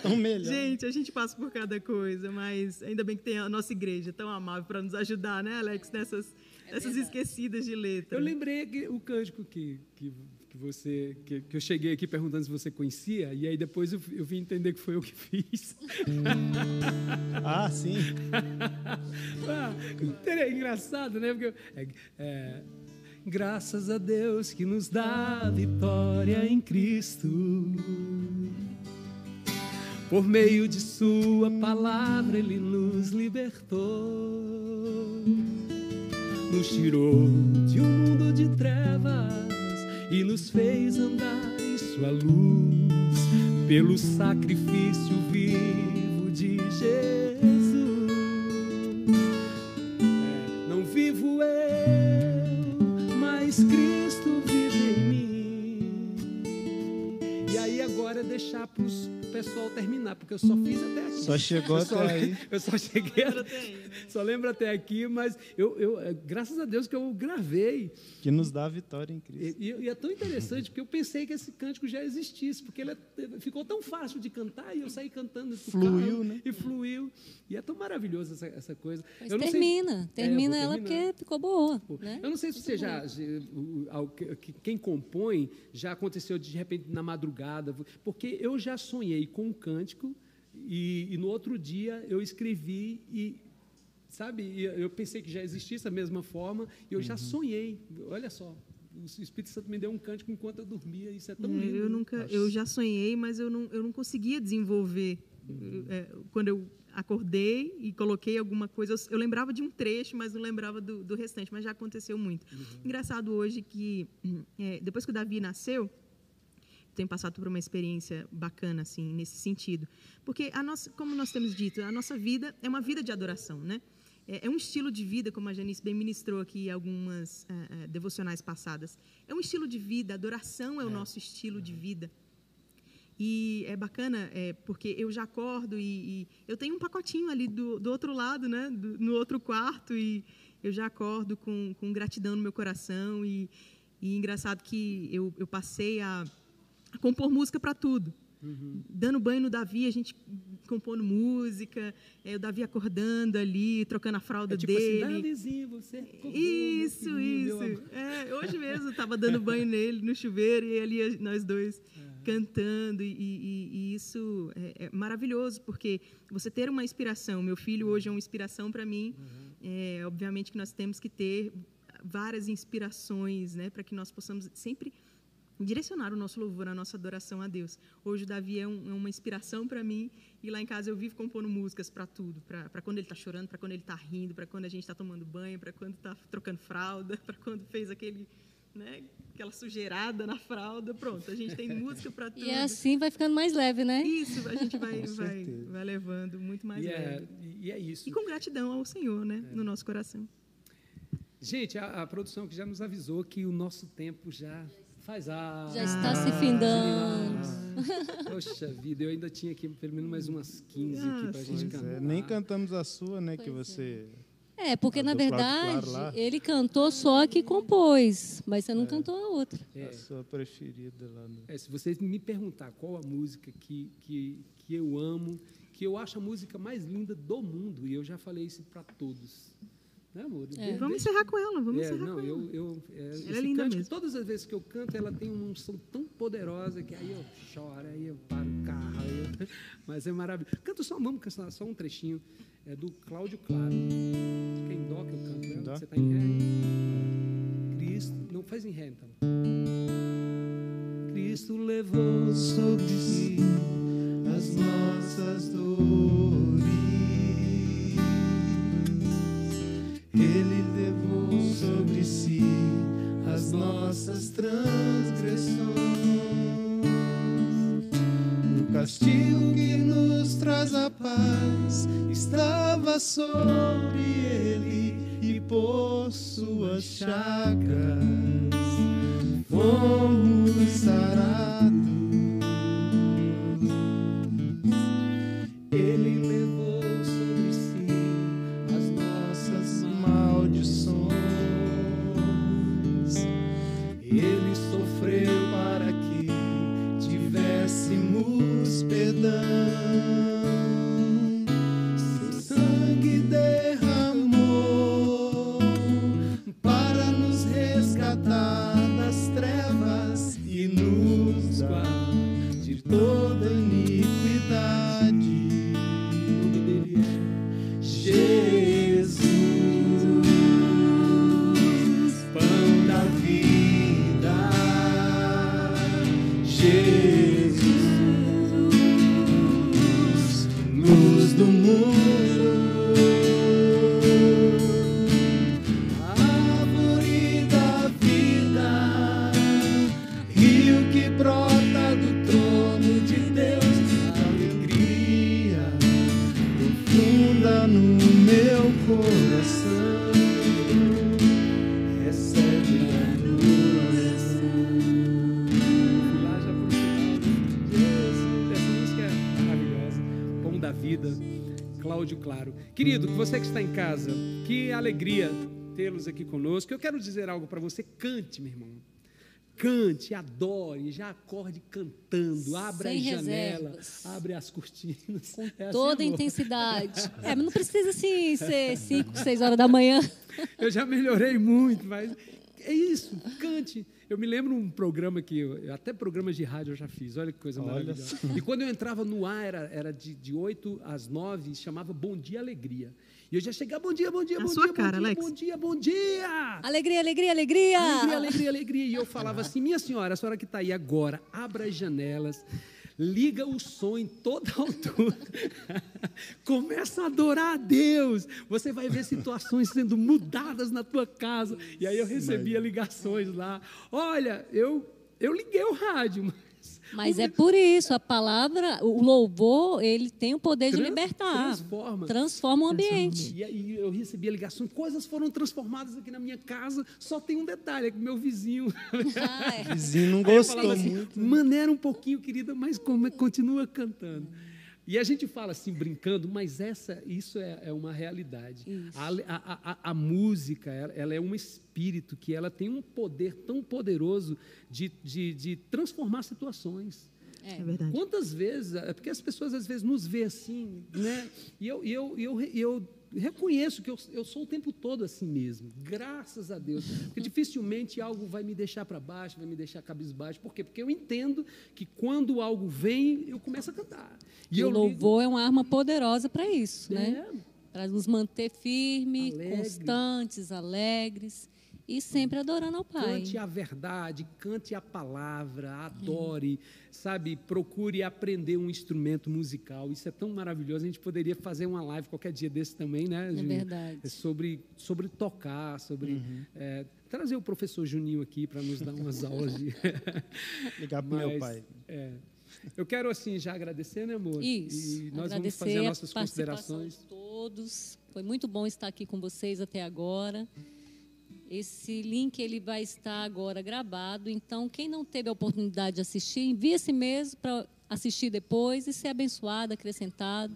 tão melhor. Gente, a gente passa por cada coisa, mas ainda bem que tem a nossa igreja tão amável para nos ajudar, né, Alex, nessas, é nessas esquecidas de letra. Eu lembrei que, o cântico que, que, que você que, que, eu cheguei aqui perguntando se você conhecia e aí depois eu, eu vim entender que foi eu que fiz. ah, sim. ah, é engraçado, né? Porque é, é, Graças a Deus que nos dá a vitória em Cristo. Por meio de Sua palavra, Ele nos libertou, nos tirou de um mundo de trevas e nos fez andar em Sua luz, pelo sacrifício vivo de Jesus. É, não vivo eu Cristo agora é deixar para o pessoal terminar, porque eu só fiz até aqui. Só chegou eu até só, aí. Eu só cheguei, até, só lembro até aqui, mas eu, eu, é, graças a Deus que eu gravei. Que nos dá a vitória em Cristo. E, e, é tão interessante porque eu pensei que esse cântico já existisse, porque ele é, ficou tão fácil de cantar e eu saí cantando. Fluiu, carro, né? E fluiu. E é tão maravilhoso essa, essa coisa. Mas termina, sei, termina é, ela porque ficou boa. Né? Eu não sei se você já, quem compõe, já aconteceu de repente na madrugada, porque eu já sonhei com um cântico e, e no outro dia eu escrevi e sabe, eu pensei que já existisse da mesma forma e eu uhum. já sonhei. Olha só, o Espírito Santo me deu um cântico enquanto eu dormia. Isso é tão é, lindo. Eu nunca, eu já sonhei, mas eu não, eu não conseguia desenvolver. Uhum. É, quando eu acordei e coloquei alguma coisa, eu, eu, lembrava de um trecho, mas não lembrava do, do restante. Mas já aconteceu muito. Uhum. Engraçado hoje que é, depois que o Davi nasceu, tenho passado por uma experiência bacana assim nesse sentido, porque a nossa, como nós temos dito, a nossa vida é uma vida de adoração, né? É, é um estilo de vida, como a Janice bem ministrou aqui algumas uh, uh, devocionais passadas. É um estilo de vida, adoração é, é. o nosso estilo de vida. E é bacana, é, porque eu já acordo e, e, eu tenho um pacotinho ali do, do outro lado, né, do, no outro quarto, e eu já acordo com, com gratidão no meu coração. E, e engraçado que eu, eu passei a compor música para tudo. Uhum. Dando banho no Davi, a gente compondo música, é, o Davi acordando ali, trocando a fralda é tipo assim, dele. Assim, Davizinho, você Isso, isso. É, hoje mesmo estava dando banho nele no chuveiro e ali nós dois uhum. cantando e, e, e isso é, é, maravilhoso porque você ter uma inspiração. Meu filho hoje é uma inspiração para mim. Uhum. É, obviamente que nós temos que ter várias inspirações, né, para que nós possamos sempre direcionar o nosso louvor, a nossa adoração a Deus. Hoje o Davi é, um, é uma inspiração para mim e lá em casa eu vivo compondo músicas para tudo, para quando ele está chorando, para quando ele está rindo, para quando a gente está tomando banho, para quando está trocando fralda, para quando fez aquele, né, aquela sujeirada na fralda, pronto, a gente tem música para tudo. E assim vai ficando mais leve, né? Isso, a gente vai, vai, vai levando muito mais e é, leve. É, e é isso. E com gratidão ao Senhor, né, é. no nosso coração. Gente, a, a produção que já nos avisou que o nosso tempo já Faz a. Já está se findando. Poxa vida, eu ainda tinha aqui pelo menos mais umas 15 aqui para a gente cantar. É. Nem cantamos a sua, né? Pois que você. É, porque na verdade claro ele cantou só a que compôs, mas você não é. cantou a outra. É. A sua preferida lá no... é, se você me perguntar qual a música que, que, que eu amo, que eu acho a música mais linda do mundo, e eu já falei isso para todos. Né, amor? É. Vamos encerrar com ela, vamos é, encerrar não, com eu, ela. Eu, é, ela é linda mesmo. Todas as vezes que eu canto, ela tem uma unção tão poderosa que aí eu choro, aí eu paro o carro, eu... mas é maravilhoso. Canto só, vamos cantar só um trechinho, é do Cláudio Claro. Fica em dó que eu canto, né? Você está em ré. Cristo, não faz em ré então. Cristo levou sobre si as nossas dores sobre si nossas transgressões. O castigo que nos traz a paz estava sobre ele e por suas chagas fomos sarados. Querido, você que está em casa, que alegria tê-los aqui conosco. Eu quero dizer algo para você. Cante, meu irmão. Cante, adore, já acorde cantando, abra Sem as janelas, reservas. abre as cortinas. Com Toda a intensidade. É, mas não precisa assim ser 5, 6 horas da manhã. Eu já melhorei muito, mas é isso, cante. Eu me lembro um programa que, eu, até programas de rádio eu já fiz, olha que coisa Olha maravilhosa. E quando eu entrava no ar, era, era de, de 8 às 9, chamava Bom Dia Alegria. E eu já chegava, bom dia, bom dia, bom sua dia, cara, bom dia, Alex. bom dia, bom dia. Alegria, alegria, alegria. Alegria, alegria, alegria. E eu falava assim, minha senhora, a senhora que está aí agora, abra as janelas, liga o som em toda altura, começa a adorar a Deus. Você vai ver situações sendo mudadas na tua casa. E aí eu recebia ligações lá. Olha, eu, eu liguei o rádio, mas é por isso, a palavra, o louvor, ele tem o poder de Trans- libertar. transforma. Transforma o ambiente. E aí eu recebia ligações, coisas foram transformadas aqui na minha casa. Só tem um detalhe, é que meu vizinho Ah, é. Vizinho não gostou assim, muito. maneira um pouquinho, querida, mas como- continua cantando. E a gente fala assim, brincando, mas essa, isso é, é uma realidade. A, a- a- a música, ela, ela é um espírito que ela tem um poder tão poderoso de, de, de transformar situações. É verdade. Quantas vezes, é porque as pessoas às vezes nos vê assim, né? E eu, e eu, e eu, e eu reconheço que eu, eu sou o tempo todo assim mesmo, graças a Deus. Porque dificilmente algo vai me deixar para baixo, vai me deixar cabisbaixo. Por quê? Porque eu entendo que quando algo vem, eu começo a cantar. E o louvor é uma arma poderosa para isso, ligo- né? É, Para nos manter firmes, Alegre. constantes, alegres e sempre adorando ao Pai. Cante a verdade, cante a palavra, adore, sabe? Procure aprender um instrumento musical. Isso é tão maravilhoso. A gente poderia fazer uma live qualquer dia desse também, né? É Juninho? verdade. É sobre, sobre tocar, sobre. Uhum. é, trazer o professor Juninho aqui para nos dar umas aulas de. Ligar pro meu pai. é, eu quero, assim, já agradecer, né, amor? Isso. E nós vamos Agradecer fazer as a nossas participação considerações. de todos. Foi muito bom estar aqui com vocês até agora. Esse link ele vai estar agora gravado, então quem não teve a oportunidade de assistir, envie esse mesmo para assistir depois e ser abençoado, acrescentado.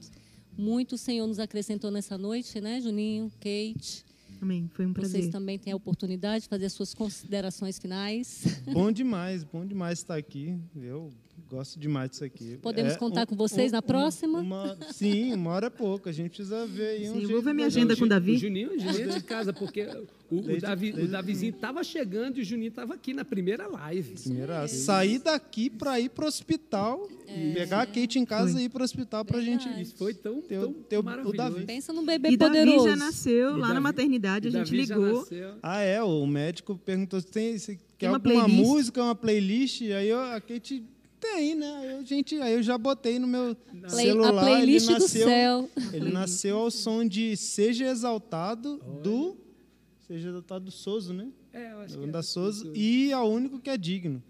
Muito o Senhor nos acrescentou nessa noite, né, Juninho, Kate? Amém. Foi um Vocês prazer. também têm a oportunidade de fazer as suas considerações finais. Bom demais, bom demais estar aqui. Eu gosto demais disso aqui. Podemos É contar com vocês na próxima? uma- sim, uma hora é pouco. A gente precisa ver aí um Sim, jeito vou ver minha da agenda com o Davi. O Juninho, o Juninho é de casa, porque o, o, Desde- Davi, o desde- Davizinho estava chegando e o Juninho estava aqui na primeira live. Primeira, sair daqui para ir para o hospital, pegar a Kate em casa Foi. e ir para o hospital para a gente. Isso foi tão, Ter o- tão ter o- o maravilhoso. Davi. Pensa num bebê E Davi poderoso. já nasceu E lá Davi- na maternidade, a gente Davi ligou. Ah, é, o médico perguntou se tem se quer uma alguma playlist? música, uma playlist, aí eu, a Kate tem, né? Aí, gente, aí eu já botei no meu Play- celular. a playlist ele do nasceu, céu. Ele nasceu ao som de Seja Exaltado do Seja Exaltado do Soso, né? É, eu acho audacioso é e ao único que é digno.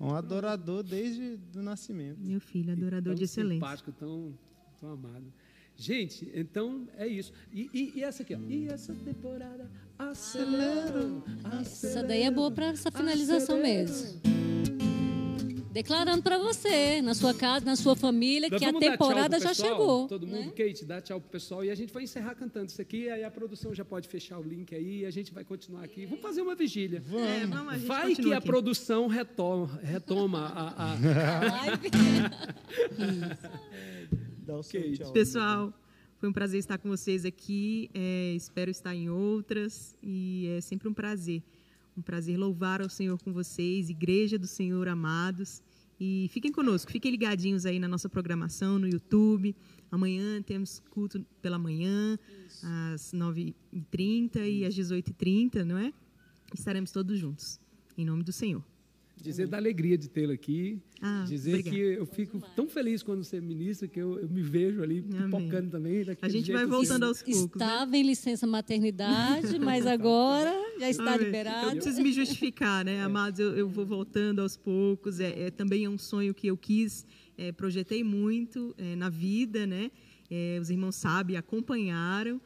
Um adorador desde o nascimento. Meu filho, adorador de excelência. Simpático, tão, tão amado. Gente, então é isso. E, e, e essa aqui, ó. E essa temporada acelera. Essa daí é boa para essa finalização acelera. mesmo declarando para você, na sua casa, na sua família, Nós que a temporada já chegou. Todo mundo, né? Kate, dá tchau pro pessoal e a gente vai encerrar cantando isso aqui, aí a produção já pode fechar o link aí e a gente vai continuar aqui. Vamos fazer uma vigília. Vamos. É, vamos vai que a aqui. produção retoma, retoma a, a... Dá o tchau. Pessoal, foi um prazer estar com vocês aqui. É, espero estar em outras e é sempre um prazer um prazer louvar ao Senhor com vocês, Igreja do Senhor amados. E fiquem conosco, fiquem ligadinhos aí na nossa programação no YouTube. Amanhã temos culto pela manhã, Isso. às 9h30 e às 18h30, não é? Estaremos todos juntos, em nome do Senhor. Dizer da alegria de tê-lo aqui. Ah, dizer obrigada. que eu fico tão feliz quando você ministra que eu, eu me vejo ali pipocando também. A gente vai voltando aos poucos. Né? Estava né? em licença maternidade, mas agora já está Amém. liberado. Eu preciso me justificar, né, é. amados? Eu, eu, vou voltando aos poucos. É, é, também é um sonho que eu quis, é, projetei muito é, na vida, né? É, os irmãos sabem, acompanharam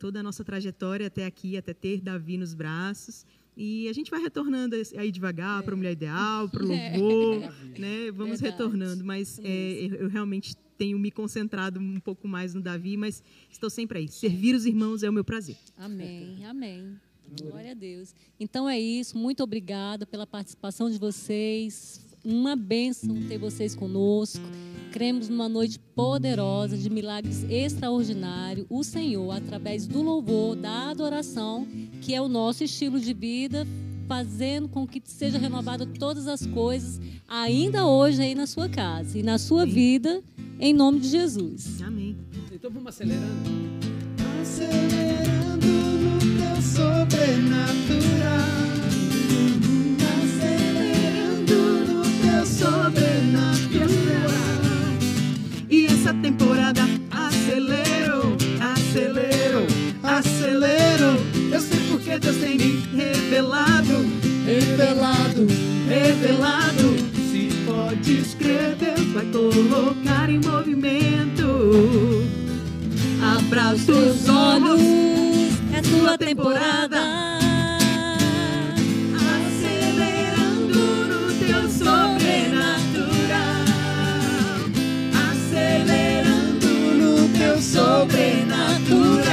toda a nossa trajetória até aqui, até ter Davi nos braços. E a gente vai retornando aí devagar é. para a mulher ideal, para o é. louvor, é. né? Vamos Verdade. retornando, mas é, eu realmente tenho me concentrado um pouco mais no Davi, mas estou sempre aí. Servir os irmãos é o meu prazer. Amém, amém. Glória a Deus. Então é isso. Muito obrigada pela participação de vocês. Uma bênção ter vocês conosco. Cremos numa noite poderosa de milagres extraordinários. O Senhor, através do louvor, da adoração, que é o nosso estilo de vida, fazendo com que seja renovada todas as coisas, ainda hoje aí na sua casa e na sua vida, em nome de Jesus. Amém. Então vamos acelerando. Acelerando colocar em movimento. Abra os teus olhos, tua temporada. Acelerando no teu sobrenatural. Acelerando no teu sobrenatural.